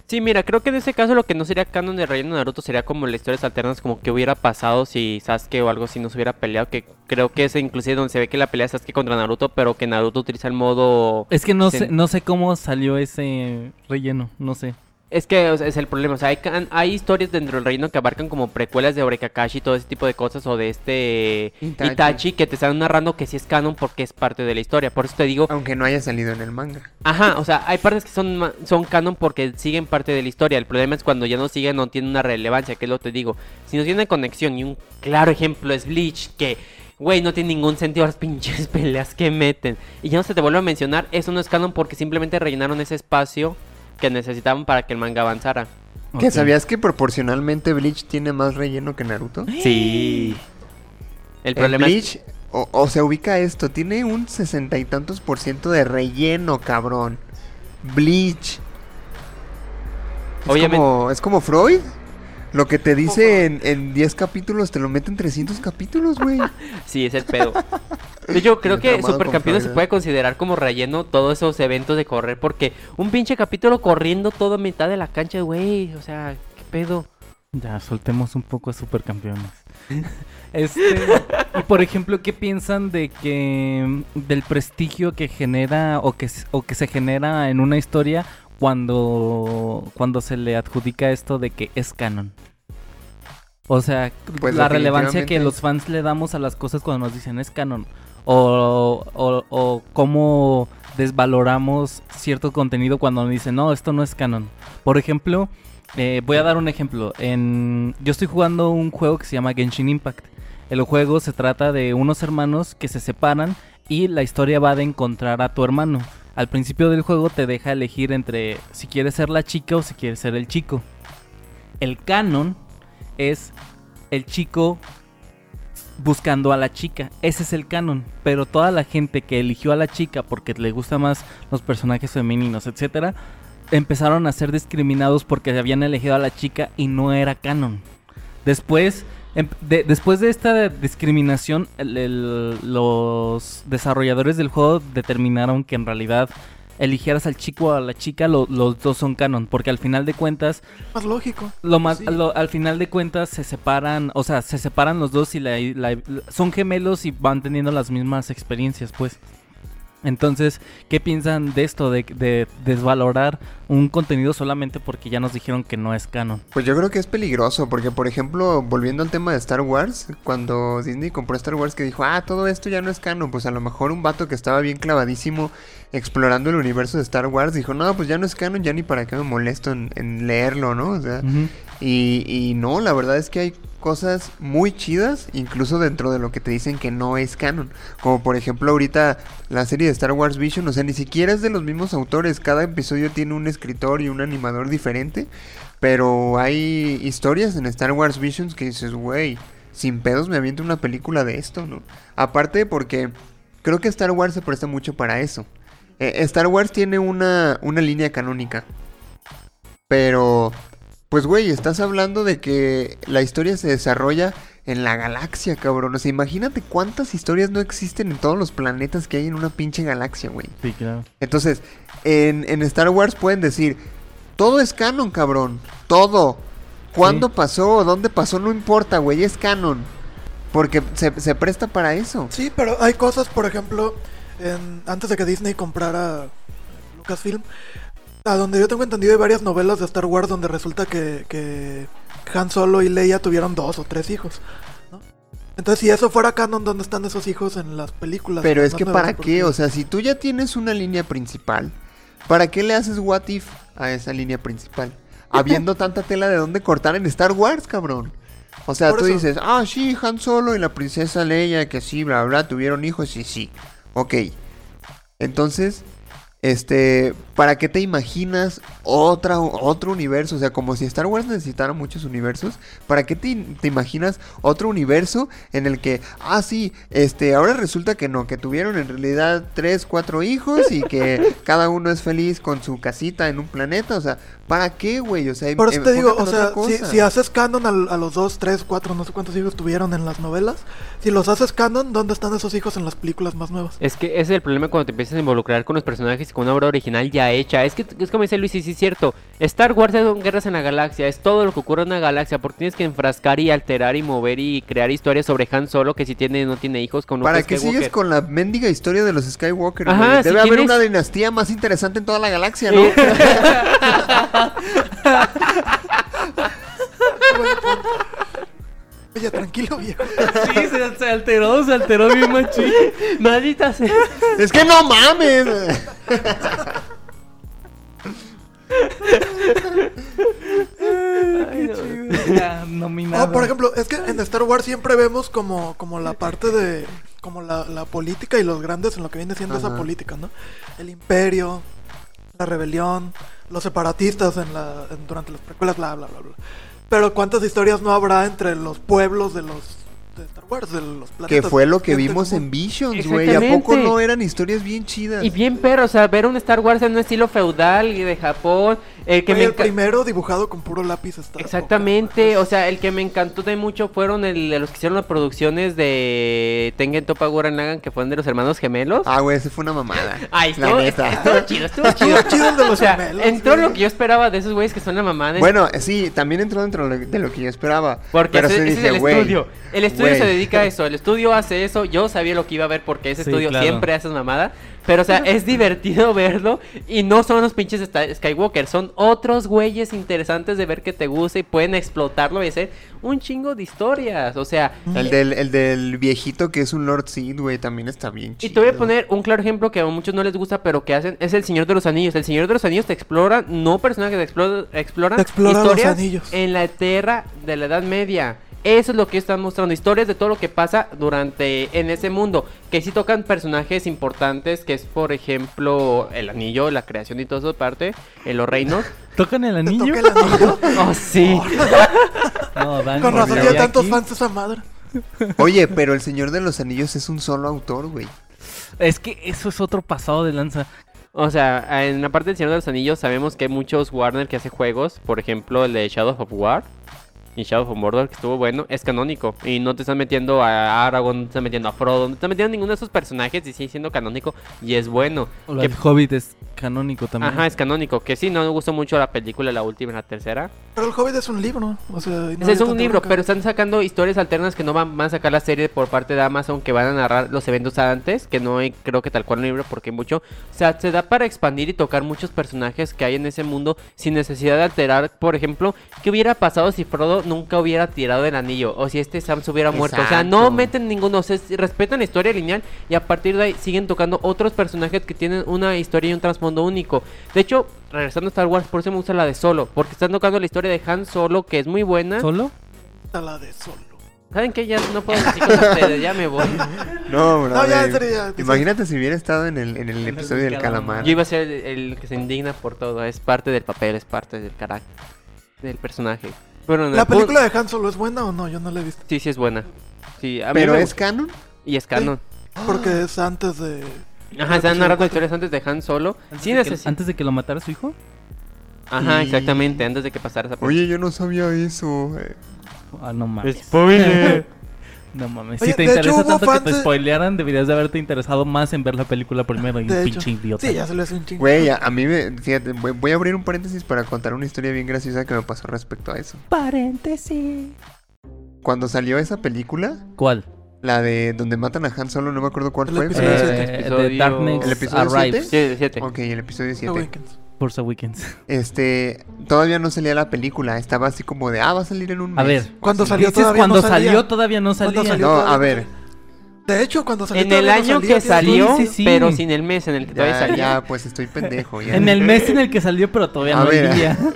Sí, mira, creo que en ese caso lo que no sería canon de relleno de Naruto sería como las historias alternas, como que hubiera pasado si Sasuke o algo así no se hubiera peleado, que creo que es inclusive donde se ve que la pelea es Sasuke contra Naruto, pero que Naruto utiliza el modo... Es que no sé, no sé cómo salió ese relleno, no sé. Es que o sea, es el problema, o sea, hay, hay historias dentro del reino que abarcan como precuelas de Orekakashi y todo ese tipo de cosas, o de este Itachi. Itachi. que te están narrando que sí es canon porque es parte de la historia. Por eso te digo, Aunque no haya salido en el manga. ajá, o sea, hay partes que son, son canon porque siguen parte de la historia. El problema es cuando ya no siguen, no tienen una relevancia, que es lo que te digo. Si no tiene conexión, y un claro ejemplo es Bleach, que, güey, no tiene ningún sentido las pinches peleas que meten. Y ya no se te vuelve a mencionar, eso no es canon porque simplemente rellenaron ese espacio que necesitaban para que el manga avanzara. ¿Que sabías que proporcionalmente Bleach tiene más relleno que Naruto? Sí. El problema es... Bleach, o, o se ubica esto, tiene un sesenta y tantos por ciento de relleno, cabrón. Bleach. Es Obviamente- como, es como Freud. Lo que te dice en, en 10 capítulos te lo mete en 300 capítulos, güey. Sí, es el pedo. Hecho, creo que Supercampeones se puede considerar como relleno todos esos eventos de correr, porque un pinche capítulo corriendo todo a mitad de la cancha, güey, o sea, qué pedo. Ya, soltemos un poco a supercampeones. este, y por ejemplo, ¿qué piensan de que del prestigio que genera o que o que se genera en una historia cuando cuando se le adjudica esto de que es canon? O sea, Pues la relevancia que los fans le damos a las cosas cuando nos dicen es canon o, o, o cómo desvaloramos cierto contenido cuando nos dicen no, esto no es canon. Por ejemplo, eh, voy a dar un ejemplo. En, yo estoy jugando un juego que se llama Genshin Impact. El juego se trata de unos hermanos que se separan y la historia va de encontrar a tu hermano. Al principio del juego te deja elegir entre si quieres ser la chica o si quieres ser el chico. El canon es el chico buscando a la chica. Ese es el canon. Pero toda la gente que eligió a la chica porque le gustan más los personajes femeninos, etcétera, empezaron a ser discriminados porque habían elegido a la chica y no era canon. Después, de, después de esta discriminación, el- el- los desarrolladores del juego determinaron que en realidad eligieras al chico o a la chica, lo- los dos son canon, porque al final de cuentas Más lógico. lo más, Sí. lo- al final de cuentas se separan, o sea, se separan los dos y la- la- son gemelos y van teniendo las mismas experiencias, pues. Entonces, ¿qué piensan de esto, de, de desvalorar un contenido solamente porque ya nos dijeron que no es canon? Pues yo creo que es peligroso, porque por ejemplo, volviendo al tema de Star Wars, cuando Disney compró Star Wars que dijo, ah, todo esto ya no es canon, pues a lo mejor un vato que estaba bien clavadísimo explorando el universo de Star Wars dijo, no, pues ya no es canon, ya ni para qué me molesto en, en leerlo, ¿no? O sea. Y, no, la verdad es que hay cosas muy chidas, incluso dentro de lo que te dicen que no es canon. Como por ejemplo ahorita la serie de Star Wars Vision, o sea, ni siquiera es de los mismos autores, cada episodio tiene un escritor y un animador diferente, pero hay historias en Star Wars Visions que dices, güey, sin pedos me aviento una película de esto, ¿no? Aparte porque creo que Star Wars se presta mucho para eso. Eh, Star Wars tiene una, una línea canónica. Pero, pues güey, estás hablando de que la historia se desarrolla en la galaxia, cabrón. O sea, imagínate cuántas historias no existen en todos los planetas que hay en una pinche galaxia, güey. Sí, claro. Entonces, en, en Star Wars pueden decir, todo es canon, cabrón. Todo. ¿Cuándo Sí. pasó? ¿Dónde pasó? No importa, güey, es canon. Porque se, se presta para eso. Sí, pero hay cosas, por ejemplo, en- antes de que Disney comprara Lucasfilm, a donde yo tengo entendido hay varias novelas de Star Wars donde resulta que, que Han Solo y Leia tuvieron dos o tres hijos. ¿no? Entonces, si eso fuera canon, ¿dónde están esos hijos en las películas? Pero es que para qué, o sea, si tú ya tienes una línea principal, ¿para qué le haces what if a esa línea principal? Habiendo tanta tela de dónde cortar en Star Wars, cabrón. O sea, Por tú eso. dices, ah, sí, Han Solo y la princesa Leia, que sí, bla, bla, tuvieron hijos y sí. Ok. Entonces, este, ¿para qué te imaginas otra, otro universo? O sea, como si Star Wars necesitara muchos universos, ¿para qué te, te imaginas otro universo en el que, ah, sí, este, ahora resulta que no, que tuvieron en realidad tres, cuatro hijos y que cada uno es feliz con su casita en un planeta? O sea, ¿para qué, güey? O sea, Por eso te digo, o sea, si, haces canon a, los dos, tres, cuatro, no sé cuántos hijos tuvieron en las novelas, si los haces canon, ¿dónde están esos hijos en las películas más nuevas? Es que ese es el problema cuando te empiezas a involucrar con los personajes y con una obra original ya hecha. Es que es como dice Luis, y sí es cierto. Star Wars es guerras en la galaxia, es todo lo que ocurre en la galaxia, porque tienes que enfrascar y alterar y mover y crear historias sobre Han Solo, que si tiene no tiene hijos con ¿Para que sigues con la mendiga historia de los Skywalker? Debe haber una dinastía más interesante en toda la galaxia, ¿no? Oye, tranquilo, viejo. Sí, se, alteró, se alteró bien machín. Maldita sea. Es que no mames. Ay, no. No, por ejemplo, es que en Star Wars siempre vemos como, como la parte de. como la, la política y los grandes en lo que viene siendo esa política, ¿no? El imperio, la rebelión, los separatistas en la, en- durante las precuelas, bla, bla, bla, bla. Pero ¿cuántas historias no habrá entre los pueblos de los. De Star Wars, de los Que planetas? fue lo que vimos en Visions, güey. ¿A poco no eran historias bien chidas? Y bien perro, o sea, ver un Star Wars en un estilo feudal y de Japón. El que me el primero dibujado con puro lápiz está. Exactamente, o sea, el que me encantó de mucho fueron el de los que hicieron las producciones de Tengen Toppa Gurren Lagann, que fueron de los hermanos gemelos. Ah, güey, ese fue una mamada. Ay, la estuvo, neta. estuvo chido, estuvo chido. Estuvo chido el de los o sea, gemelos, entró güey. lo que yo esperaba de esos güeyes que son la mamá de... Bueno, sí, también entró dentro de lo- de lo que yo esperaba. Porque pero ese, sí ese dije, es el güey, estudio. El estudio güey. se dedica a eso. El estudio hace eso. Yo sabía lo que iba a ver porque ese Sí, estudio claro. siempre hace esa mamada. Pero, o sea, es divertido verlo. Y no son los pinches Skywalker. Son otros güeyes interesantes de ver que te gusta y pueden explotarlo y hacer un chingo de historias. O sea, El del, el del viejito que es un Lord Seed, güey, también está bien y chido. te voy a poner un claro ejemplo que a muchos no les gusta, pero que hacen, es el Señor de los Anillos. El Señor de los Anillos te explora, no personajes, te explora, exploran Te explora los historias anillos. en la Tierra de la Edad Media. Eso es lo que están mostrando, historias de todo lo que pasa durante en ese mundo, que sí tocan personajes importantes, que es por ejemplo el anillo, la creación y todo eso parte, en los reinos. ¿Tocan el ¿Te anillo? toca el anillo? Oh, sí. No, Dan, Con razón tiene tantos aquí- fans esa madre. Oye, pero El Señor de los Anillos es un solo autor, güey. Es que eso es otro pasado de lanza. O sea, en la parte del Señor de los Anillos sabemos que hay muchos Warner que hace juegos, por ejemplo el de Shadow of War y Shadow of Mordor, que estuvo bueno, es canónico. Y no te están metiendo a Aragorn, no te están metiendo a Frodo, no te están metiendo a ninguno de esos personajes y sigue siendo canónico y es bueno. O Que- El Hobbit es canónico también. Ajá, es canónico. Que sí, no me gustó mucho la película, la última y la tercera. Pero el Hobbit es un libro. O sea, no es un libro, pero están sacando historias alternas que no van, van a sacar la serie por parte de Amazon, que van a narrar los eventos antes, que no hay, creo que tal cual un libro, porque hay mucho. O sea, se da para expandir y tocar muchos personajes que hay en ese mundo sin necesidad de alterar, por ejemplo, qué hubiera pasado si Frodo nunca hubiera tirado el anillo, o si este Sam se hubiera muerto. O sea, no meten ninguno, o sea, respetan la historia lineal y a partir de ahí siguen tocando otros personajes que tienen una historia y un trasfondo único. De hecho, regresando a Star Wars, por eso me gusta la de Solo, porque están tocando la historia de Han Solo, que es muy buena. ¿Solo? Está la de solo. ¿Saben qué? Ya no puedo decir con ustedes, ya me voy. No, bro. No, ya, ya. Imagínate si hubiera estado en el, en el episodio del calamar. calamar. Yo iba a ser el, el que se indigna por todo, es parte del papel, es parte del carácter del personaje. Bueno, ¿La película de Han Solo es buena o no? Yo no la he visto. Sí, sí es buena. Sí, a mí Pero me es canon. Y es canon. Porque es antes de. Ajá, están narrando historias antes de Han Solo. Antes, Sí, de que, antes de que lo matara su hijo. Ajá, Y- exactamente, antes de que pasara esa Oye, yo no sabía eso. eh. Ah, no mames. Spoiler. No mames. Oye, si te de hecho, interesa tanto que te de- spoilearan, deberías de haberte interesado más en ver la película primero. Y De un hecho. pinche idiota. Sí, ya se le hace un chingo. Güey, a, a mí me. Fíjate, voy, voy a abrir un paréntesis para contar una historia bien graciosa que me pasó respecto a eso. Paréntesis. Cuando salió esa película, ¿Cuál? la de donde matan a Han Solo, no me acuerdo cuál El fue. episodio. Eh, Episodio- Darkness ¿El episodio Arrives. Sí, el 7. Ok, el episodio 7. Awakens. Force Awakens. Este, todavía no salía la película, estaba así como de, ah, va a salir en un mes. A ver. Cuando salió todavía cuando no salía. salió todavía no salía. salió No, todavía a ver. De hecho, cuando salió En el todavía no año salía, que salió, Sí, sí, sí. pero sin el mes en el que todavía Ya, salía. ya, pues estoy pendejo. Ya. En el mes en el que salió, pero todavía A no ver. el día.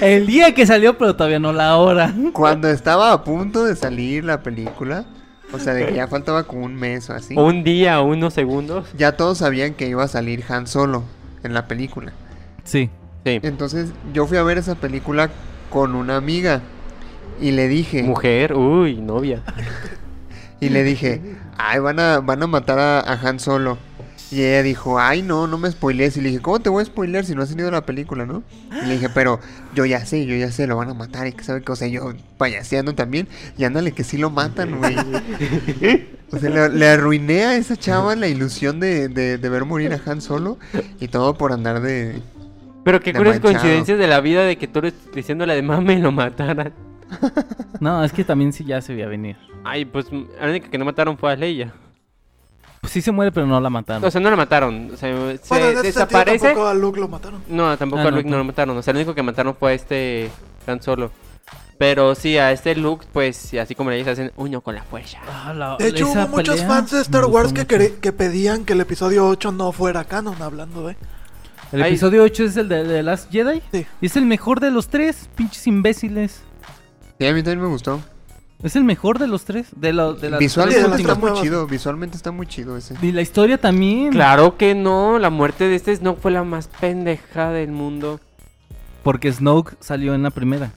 El día que salió, pero todavía no la hora. Cuando estaba a punto de salir la película, o sea, de que ya faltaba como un mes o así, Un día, unos segundos. ya todos sabían que iba a salir Han Solo en la película. Sí. Sí. Entonces yo fui a ver esa película con una amiga y le dije, Mujer, uy, novia. y le dije, ay, van a, van a matar a, a Han Solo. Y ella dijo, ay, no, no me spoilees. Y le dije, ¿cómo te voy a spoilear si no has tenido la película, no? Y le dije, pero yo ya sé, yo ya sé, lo van a matar. Y que sabe que, o sea, yo payaseando también. Y ándale, que sí lo matan, güey. O sea, le, le arruiné a esa chava la ilusión de, de, de ver morir a Han Solo. Y todo por andar de... Pero qué curiosas coincidencias de la vida de que tú eres diciéndole de mame y lo mataran. No, es que también sí ya se veía venir. Ay, pues la única que no mataron fue a Leia. Pues sí se muere, pero no la mataron. O sea, no la mataron. O sea, se Bueno, en ese sentido desaparece. tampoco a Luke lo mataron. No, tampoco Ah, a no, Luke no lo tampoco. mataron. O sea, el único que mataron fue a este Han Solo. Pero sí, a este Luke, pues, así como le dices, hacen uno con la fuerza. Ah, la- De hecho, hubo muchos pelea fans de Star Wars que pedían que el episodio 8 no fuera canon, hablando de... El Ahí- episodio 8 es el de, de Last Jedi. Sí. Y es el mejor de los tres, pinches imbéciles. Sí, a mí también me gustó. Es el mejor de los tres. De, lo, de las Visualmente las está tres muy chido, visualmente está muy chido ese. Y la historia también. Claro que no, la muerte de este no fue la más pendeja del mundo. Porque Snoke salió en la primera.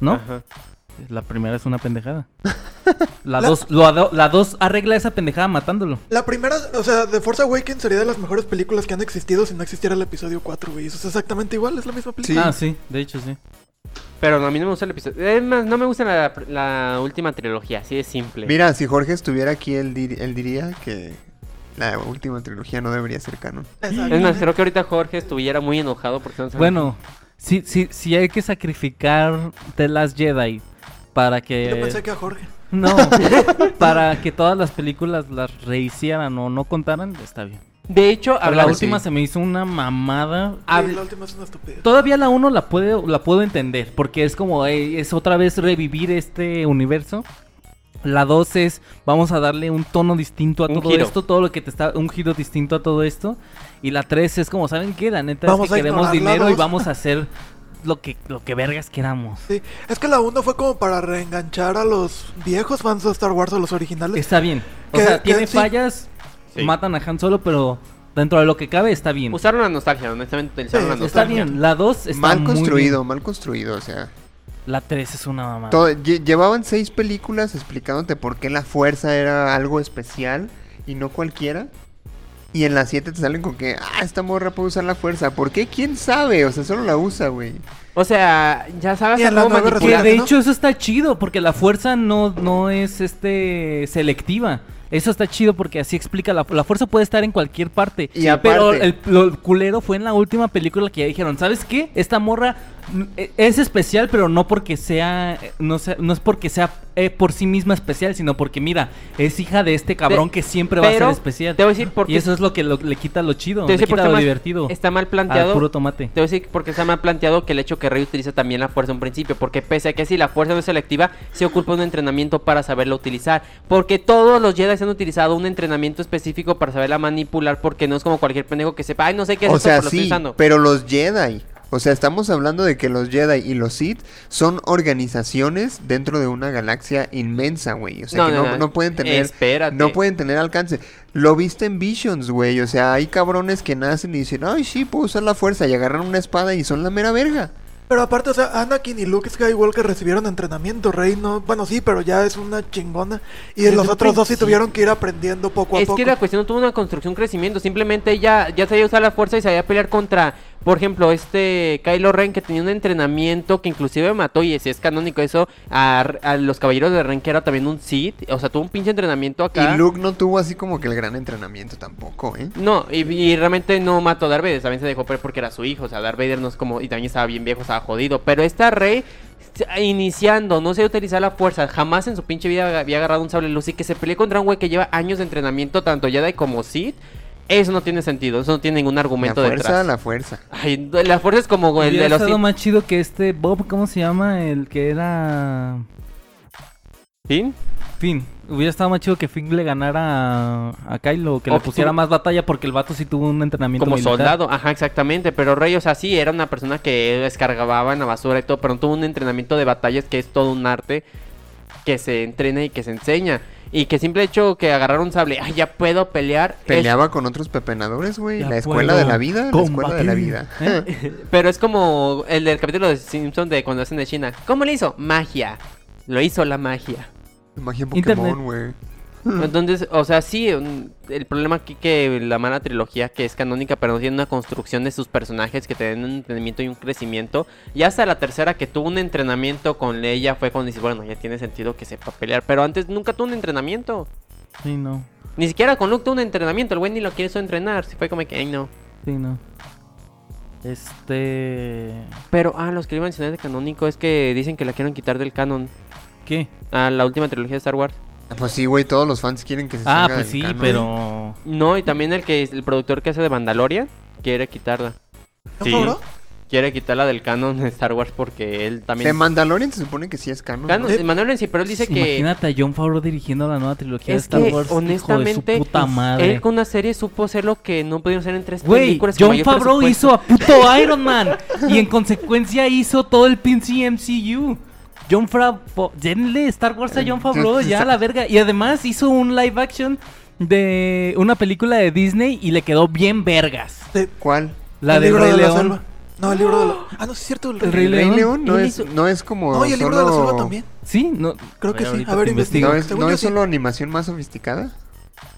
¿no? Ajá. La primera es una pendejada. La La- dos, lo la dos arregla esa pendejada matándolo. La primera, o sea, The Force Awakens sería de las mejores películas que han existido si no existiera el episodio 4, güey. Eso es exactamente igual, es la misma película. Ah, sí, de hecho sí. Pero no, a mí no me gusta el episodio. Es más, no me gusta la, la última trilogía, así de simple. Mira, si Jorge estuviera aquí, él, dir- él diría que la última trilogía no debería ser canon. Exacto. Es más, creo que ahorita Jorge estuviera muy enojado porque no se Bueno, sí, sí, sí hay que sacrificar The Last Jedi para que... Yo pensé que a Jorge. No, para que todas las películas las rehicieran o no contaran, está bien. De hecho, Pero la última sí. se me hizo una mamada. Sí, la última es una estupidez. Todavía la 1 la puedo, la puedo entender, porque es como, eh, es otra vez revivir este universo. La 2 es, vamos a darle un tono distinto a Un todo giro. esto, todo lo que te está, un giro distinto a todo esto. Y la 3 es como, ¿saben qué? La neta Vamos es a que queremos dinero y vamos a hacer lo que, lo que vergas queramos. Sí, es que la 1 fue como para reenganchar a los viejos fans de Star Wars, a los originales. Está bien. O Que- sea, que tiene sí. fallas, Sí. matan a Han Solo, pero dentro de lo que cabe está bien. Usaron la nostalgia, honestamente utilizaron Sí, la está bien, la 2 está mal muy construido, bien. mal construido, o sea. La 3 es una mamada. todo- lle- llevaban seis películas explicándote por qué la fuerza era algo especial y no cualquiera. Y en las siete te salen con que, ah, esta morra puede usar la fuerza. ¿Por qué? ¿Quién sabe? O sea, solo la usa, güey. O sea, ya sabes Y a la cómo Que de ¿no? hecho eso está chido, porque la fuerza no, no es este selectiva. Eso está chido porque así explica la, la fuerza puede estar en cualquier parte. Y pero aparte- el, lo culero fue en la última película que ya dijeron, ¿sabes qué? Esta morra es especial, pero no porque sea eh, no, sea- no es porque sea eh, por sí misma especial, sino porque mira, es hija de este cabrón que siempre va a ser especial. te voy a decir por y eso es lo que lo- le quita lo chido, Te voy a le quita lo más divertido. Está mal al planteado. puro tomate. Te voy a decir porque está mal planteado que el hecho que Rey utiliza también la fuerza en un principio. Porque pese a que si la fuerza no es selectiva, se ocupa un entrenamiento para saberla utilizar. Porque todos los Jedi han utilizado un entrenamiento específico para saberla manipular. Porque no es como cualquier pendejo que sepa, ay, no sé qué es O esto, sea, pero lo estoy sí, usando. pero los Jedi. O sea, estamos hablando de que los Jedi y los Sith son organizaciones dentro de una galaxia inmensa, güey. O sea, No, que no, no, no. no pueden tener Espérate. no pueden tener alcance. Lo viste en Visions, güey. O sea, hay cabrones que nacen y dicen, ay, sí, puedo usar la fuerza. Y agarran una espada y son la mera verga. Pero aparte, o sea, Anakin y Luke Skywalker recibieron entrenamiento, Rey no, bueno sí, pero ya es una chingona. Y los otros dos sí tuvieron que ir aprendiendo poco a Es poco. que la cuestión no tuvo una construcción, un crecimiento. Simplemente ella ya sabía usar la fuerza y sabía pelear contra, por ejemplo, este Kylo Ren que tenía un entrenamiento que inclusive mató, y si es canónico eso, a, a los caballeros de Ren que era también un Sith. O sea, tuvo un pinche entrenamiento acá. Y Luke no tuvo así como que el gran entrenamiento tampoco, ¿eh? No, y, y realmente no mató a Darth Vader, también se dejó ver porque era su hijo, o sea, Darth Vader no es como, y también estaba bien viejo, estaba jodido, pero esta Rey, iniciando, no sé utilizar la fuerza, jamás en su pinche vida había agarrado un sable luz y que se pelee contra un güey que lleva años de entrenamiento, tanto Jedi como Sith, eso no tiene sentido, eso no tiene ningún La argumento fuerza, detrás. la fuerza. Ay, la fuerza es como el de los estado más chido que este Bob, ¿cómo se llama? El que era... ¿Finn? Finn. Hubiera estado más chido que Finn le ganara a, a Kylo, que O le pusiera más batalla porque el vato sí tuvo un entrenamiento Como militar. soldado, ajá, exactamente. Pero Rey, o sea, sí, era una persona que descargaba en la basura y todo, pero no tuvo un entrenamiento de batallas que es todo un arte que se entrena y que se enseña. Y que simple hecho que agarrar un sable, ay, ya puedo pelear. es- Peleaba con otros pepenadores, güey. La escuela puedo de la vida, la escuela de la combatir. vida. ¿Eh? pero es como el del capítulo de Simpson de cuando hacen de China. ¿Cómo le hizo? Magia. Lo hizo la magia. Magia. Pokémon, güey. Entonces, o sea, sí, el problema aquí que la mala trilogía que es canónica, pero no tiene una construcción de sus personajes que te den un entrenamiento y un crecimiento. Y hasta la tercera que tuvo un entrenamiento con Leia fue cuando dices, bueno, ya tiene sentido que sepa pelear. Pero antes nunca tuvo un entrenamiento. Sí, no. Ni siquiera con Luke tuvo un entrenamiento. El güey ni lo quiso entrenar. Sí fue como que, ay, no. Sí, no. Este... Pero, ah, los que iba a mencionar de canónico es que dicen que la quieren quitar del canon ¿Qué? a la última trilogía de Star Wars. Pues sí, güey, todos los fans quieren que se Ah, salga pues del sí, canon. pero... No, y también el que el productor que hace de Mandalorian quiere quitarla. ¿No, Sí. Quiere quitarla del canon de Star Wars porque él De también... Mandalorian se supone que sí es canon. Canon, Mandalorian sí, pero él dice que... Imagínate a John Favreau dirigiendo la nueva trilogía de Es Star que, Wars. honestamente, hijo de su puta madre. él con una serie supo hacer lo que no pudieron hacer en tres Güey, películas. con John mayor Favreau presupuesto. hizo a puto Iron Man. y en consecuencia hizo todo el pinche MCU. John Favreau. Denle Star Wars a John Favreau, ya a la verga. Y además hizo un live action de una película de Disney y le quedó bien vergas. ¿Cuál? La el de libro Rey de la León. selva. No, el libro de la... Ah, no, sí es cierto. El, El Rey Rey ¿Rey León. León? No es, no es como No, y el libro de la selva también. Sí, no, Creo A que sí. A ver, investiga. ¿No es, no sí. solo animación más sofisticada?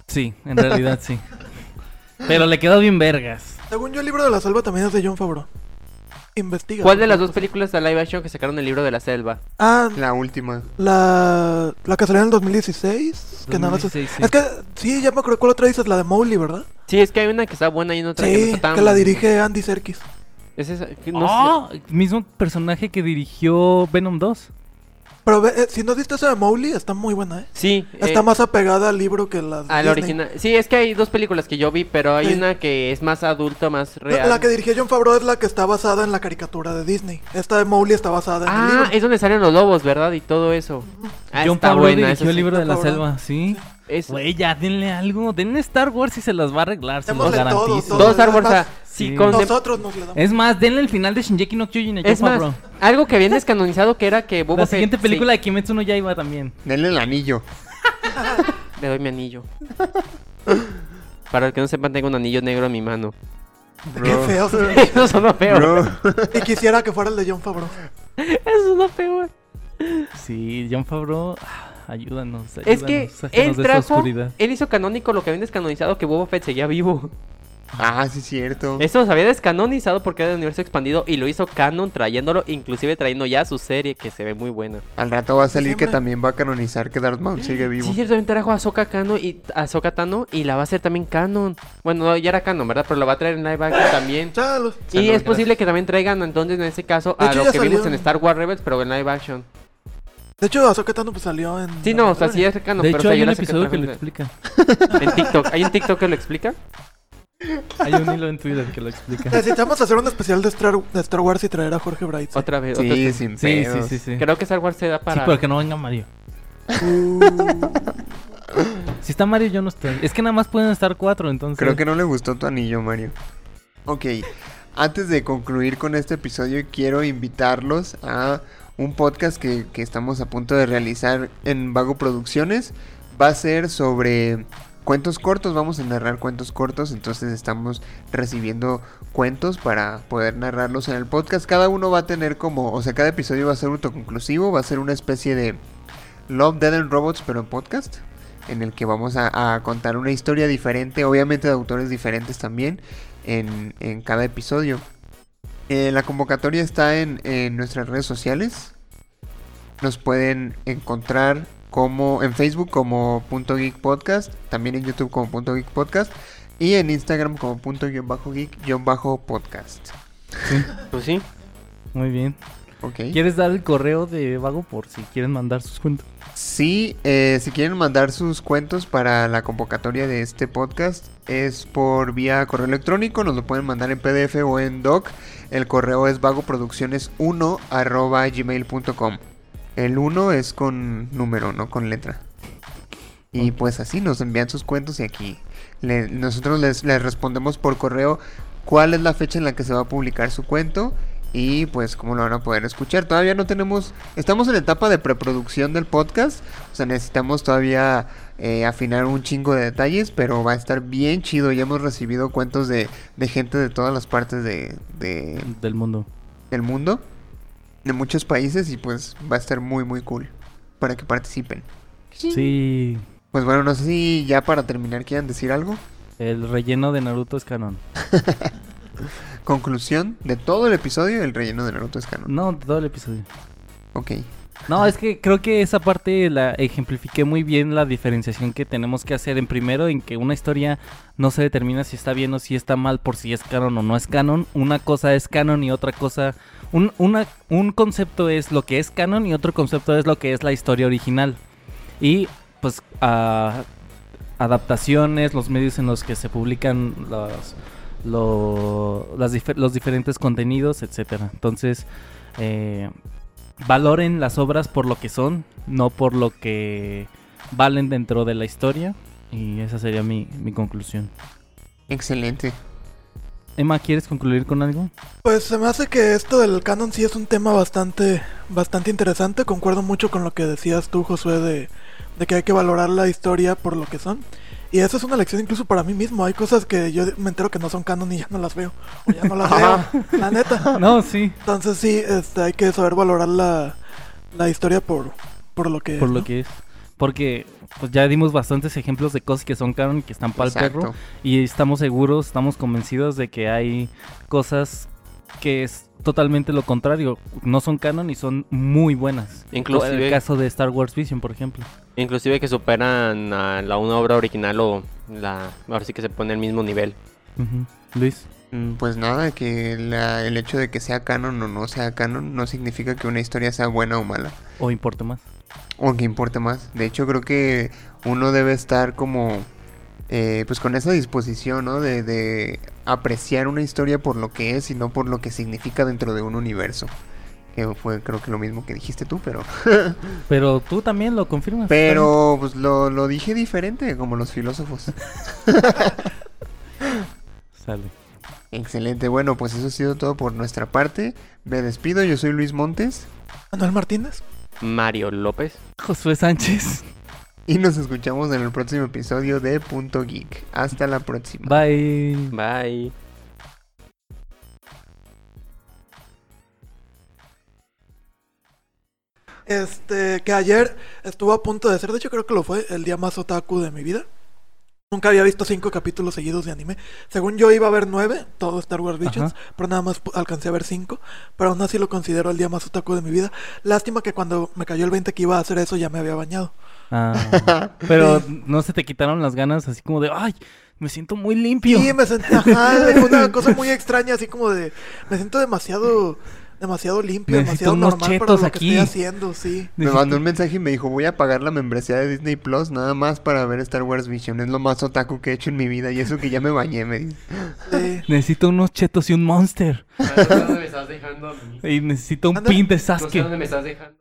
sí, en realidad sí. Pero le quedó bien vergas. Según yo, el libro de la selva también es de John Favreau. Investiga. ¿Cuál de las dos películas de live action que sacaron el libro de la selva? Ah, La última. la, la que salió en el 2016. Que nada más es... 2016, sí. es que, sí, ya me acuerdo cuál otra dices, la de Mowgli, ¿verdad? Sí, es que hay una que está buena y otra que no Sí, está tan... que la dirige Andy Serkis. Es esa, que no Ah, mismo personaje que dirigió Venom 2. Pero ve, eh, si no viste esa de Mowgli, está muy buena, ¿eh? Sí. Está eh, más apegada al libro que la de Al original. Sí, es que hay dos películas que yo vi, pero hay Sí. una que es más adulta, más real. La que dirigió John Favreau es la que está basada en la caricatura de Disney. Esta de Mowgli está basada en el Ah, libro. es donde salen los lobos, ¿verdad? Y todo eso. Ah, John está Favreau buena, dirigió el sí. libro de la selva, ¿sí? Es- Güey, ya denle algo. Denle Star Wars y se las va a arreglar, se los todo, garantizo. todo. Todo Star Wars, Además, sí, sí. con de- Nosotros nos le damos. Es más, denle el final de Shinjeki no Kyojin a John Es más, Favreau. algo que habían descanonizado que era que Boba La Fett- siguiente sí, película de Kimetsu no Yaiba también. Denle el anillo. Le doy mi anillo. Para el que no sepan, tengo un anillo negro en mi mano. Qué Bro. feo. Eso sonó feo. Bro. y quisiera que fuera el de John Favreau. Eso sonó feo. Sí, John Favreau, ah, ayúdanos, ayúdanos. Es que él de esta trajo, oscuridad. él hizo canónico lo que habían descanonizado que Boba Fett seguía vivo. Ah, sí, cierto. Eso se había descanonizado porque era del universo expandido y lo hizo canon trayéndolo, inclusive trayendo ya su serie que se ve muy buena. Al rato va a salir que también va a canonizar que Darth Maul sigue vivo. Sí, cierto, también trajo a Ahsoka Kano y a Ahsoka Tano y la va a hacer también canon. Bueno, no, ya era canon, ¿verdad? Pero la va a traer en live action también. Chalos. Y es gracias. posible que también traigan entonces en ese caso a hecho, lo que vimos salió. en Star Wars Rebels, pero en live action. De hecho, Ahsoka Tano pues salió en... Sí, no, o sea, sí es canon, de pero hecho, o sea, hay yo un sé episodio que lo explica. en TikTok. ¿Hay un TikTok que lo explica? Hay un hilo en Twitter que lo explica. Necesitamos hacer un especial de Star, de Star Wars y traer a Jorge Bright. Otra vez. otra Sí, vez. sin Sí, sí, pedos. sí, sí. Creo que Star Wars se da Sí, para... pero que no venga Mario. Uh, Si está Mario, yo no estoy. Es que nada más pueden estar cuatro, entonces. Creo que no le gustó tu anillo, Mario. Ok, antes de concluir con este episodio, quiero invitarlos a un podcast que, que estamos a punto de realizar en Vago Producciones. Va a ser sobre cuentos cortos, vamos a narrar cuentos cortos, entonces estamos recibiendo cuentos para poder narrarlos en el podcast. Cada uno va a tener como, o sea, cada episodio va a ser autoconclusivo, va a ser una especie de Love, Dead and Robots, pero en podcast en el que vamos a, contar una historia diferente, obviamente de autores diferentes también, en, en cada episodio. Eh, la convocatoria está en, en nuestras redes sociales. Nos pueden encontrar como en Facebook como punto geek podcast, también en YouTube como punto geek podcast y en Instagram como punto guion bajo geek guion bajo podcast. Pues sí. Muy bien. Ok. ¿Quieres dar el correo de Vago por si quieren mandar sus cuentos? Sí, eh, si quieren mandar sus cuentos para la convocatoria de este podcast es por vía correo electrónico, nos lo pueden mandar en PDF o en doc. El correo es vagoproducciones1 arroba gmail.com. El 1 es con número, no con letra. Y pues así nos envían sus cuentos y aquí le- nosotros les, les respondemos por correo cuál es la fecha en la que se va a publicar su cuento y pues cómo lo van a poder escuchar. Todavía no tenemos, estamos en la etapa de preproducción del podcast, o sea, necesitamos todavía eh, afinar un chingo de detalles, pero va a estar bien chido. Ya hemos recibido cuentos de, de gente de todas las partes de, de- Del mundo. del mundo, de muchos países y pues va a estar muy muy cool para que participen. Sí. Pues bueno, no sé si ya para terminar quieran decir algo. El relleno de Naruto es canon. Conclusión de todo el episodio, el relleno de Naruto es canon. No, todo el episodio. Ok. No, es que creo que esa parte la ejemplifiqué muy bien la diferenciación que tenemos que hacer en primero en que una historia no se determina si está bien o si está mal por si es canon o no es canon. Una cosa es canon y otra cosa un, una- un concepto es lo que es canon y otro concepto es lo que es la historia original. Y pues ah, adaptaciones, los medios en los que se publican los, lo- las los diferentes contenidos, etcétera. Entonces, eh, valoren las obras por lo que son, no por lo que valen dentro de la historia. Y esa sería mi, mi conclusión. Excelente. Emma, ¿quieres concluir con algo? Pues se me hace que esto del canon sí es un tema bastante, bastante interesante. Concuerdo mucho con lo que decías tú, Josué, de, de que hay que valorar la historia por lo que son. Y eso es una lección incluso para mí mismo. Hay cosas que yo me entero que no son canon y ya no las veo. O ya no las veo. La neta. No, sí, Entonces sí, este, hay que saber valorar la, la historia por, por lo que por es, lo ¿no? que es. Porque pues ya dimos bastantes ejemplos de cosas que son canon y que están para el perro. Y estamos seguros, estamos convencidos de que hay cosas que es totalmente lo contrario. No son canon y son muy buenas. Inclusive- El caso de Star Wars Vision, por ejemplo. Inclusive que superan a la una obra original o la ahora sí que se pone al mismo nivel. Luis. Mm, Pues nada, que la- el hecho de que sea canon o no sea canon no significa que una historia sea buena o mala. O importa más. O que importe más. De hecho, creo que uno debe estar como. Eh, pues con esa disposición, ¿no? De, de apreciar una historia por lo que es y no por lo que significa dentro de un universo. Que fue, creo que lo mismo que dijiste tú, pero. Pero tú también lo confirmas. Pero, pues lo, lo dije diferente, como los filósofos. Sale. Excelente. Bueno, pues eso ha sido todo por nuestra parte. Me despido. Yo soy Luis Montes. Manuel Martínez. Mario López. Josué Sánchez. Y nos escuchamos en el próximo episodio de Punto Geek. Hasta la próxima. Bye. Bye. Este, que ayer estuvo a punto de ser, de hecho creo que lo fue, el día más otaku de mi vida. Nunca había visto cinco capítulos seguidos de anime. Según yo iba a ver nueve, todo Star Wars Visions, pero nada más alcancé a ver cinco. Pero aún así lo considero el día más otaku de mi vida. Lástima que cuando me cayó el 20 que iba a hacer eso ya me había bañado. Ah, pero no se te quitaron las ganas así como de, ay, me siento muy limpio. Y me sentí, ajá, fue una cosa muy extraña, así como de, me siento demasiado, demasiado limpio, Necesito demasiado normal para chetos lo aquí. que estoy haciendo, sí. Me mandó un mensaje y me dijo, voy a pagar la membresía de Disney Plus nada más para ver Star Wars Vision. Es lo más otaku que he hecho en mi vida y eso que ya me bañé, me dice. sí. Necesito unos chetos y un monster. ¿Dónde me estás dejando a mí? Y necesito un Anda. pin de No sé Sasuke. dónde me estás dejando.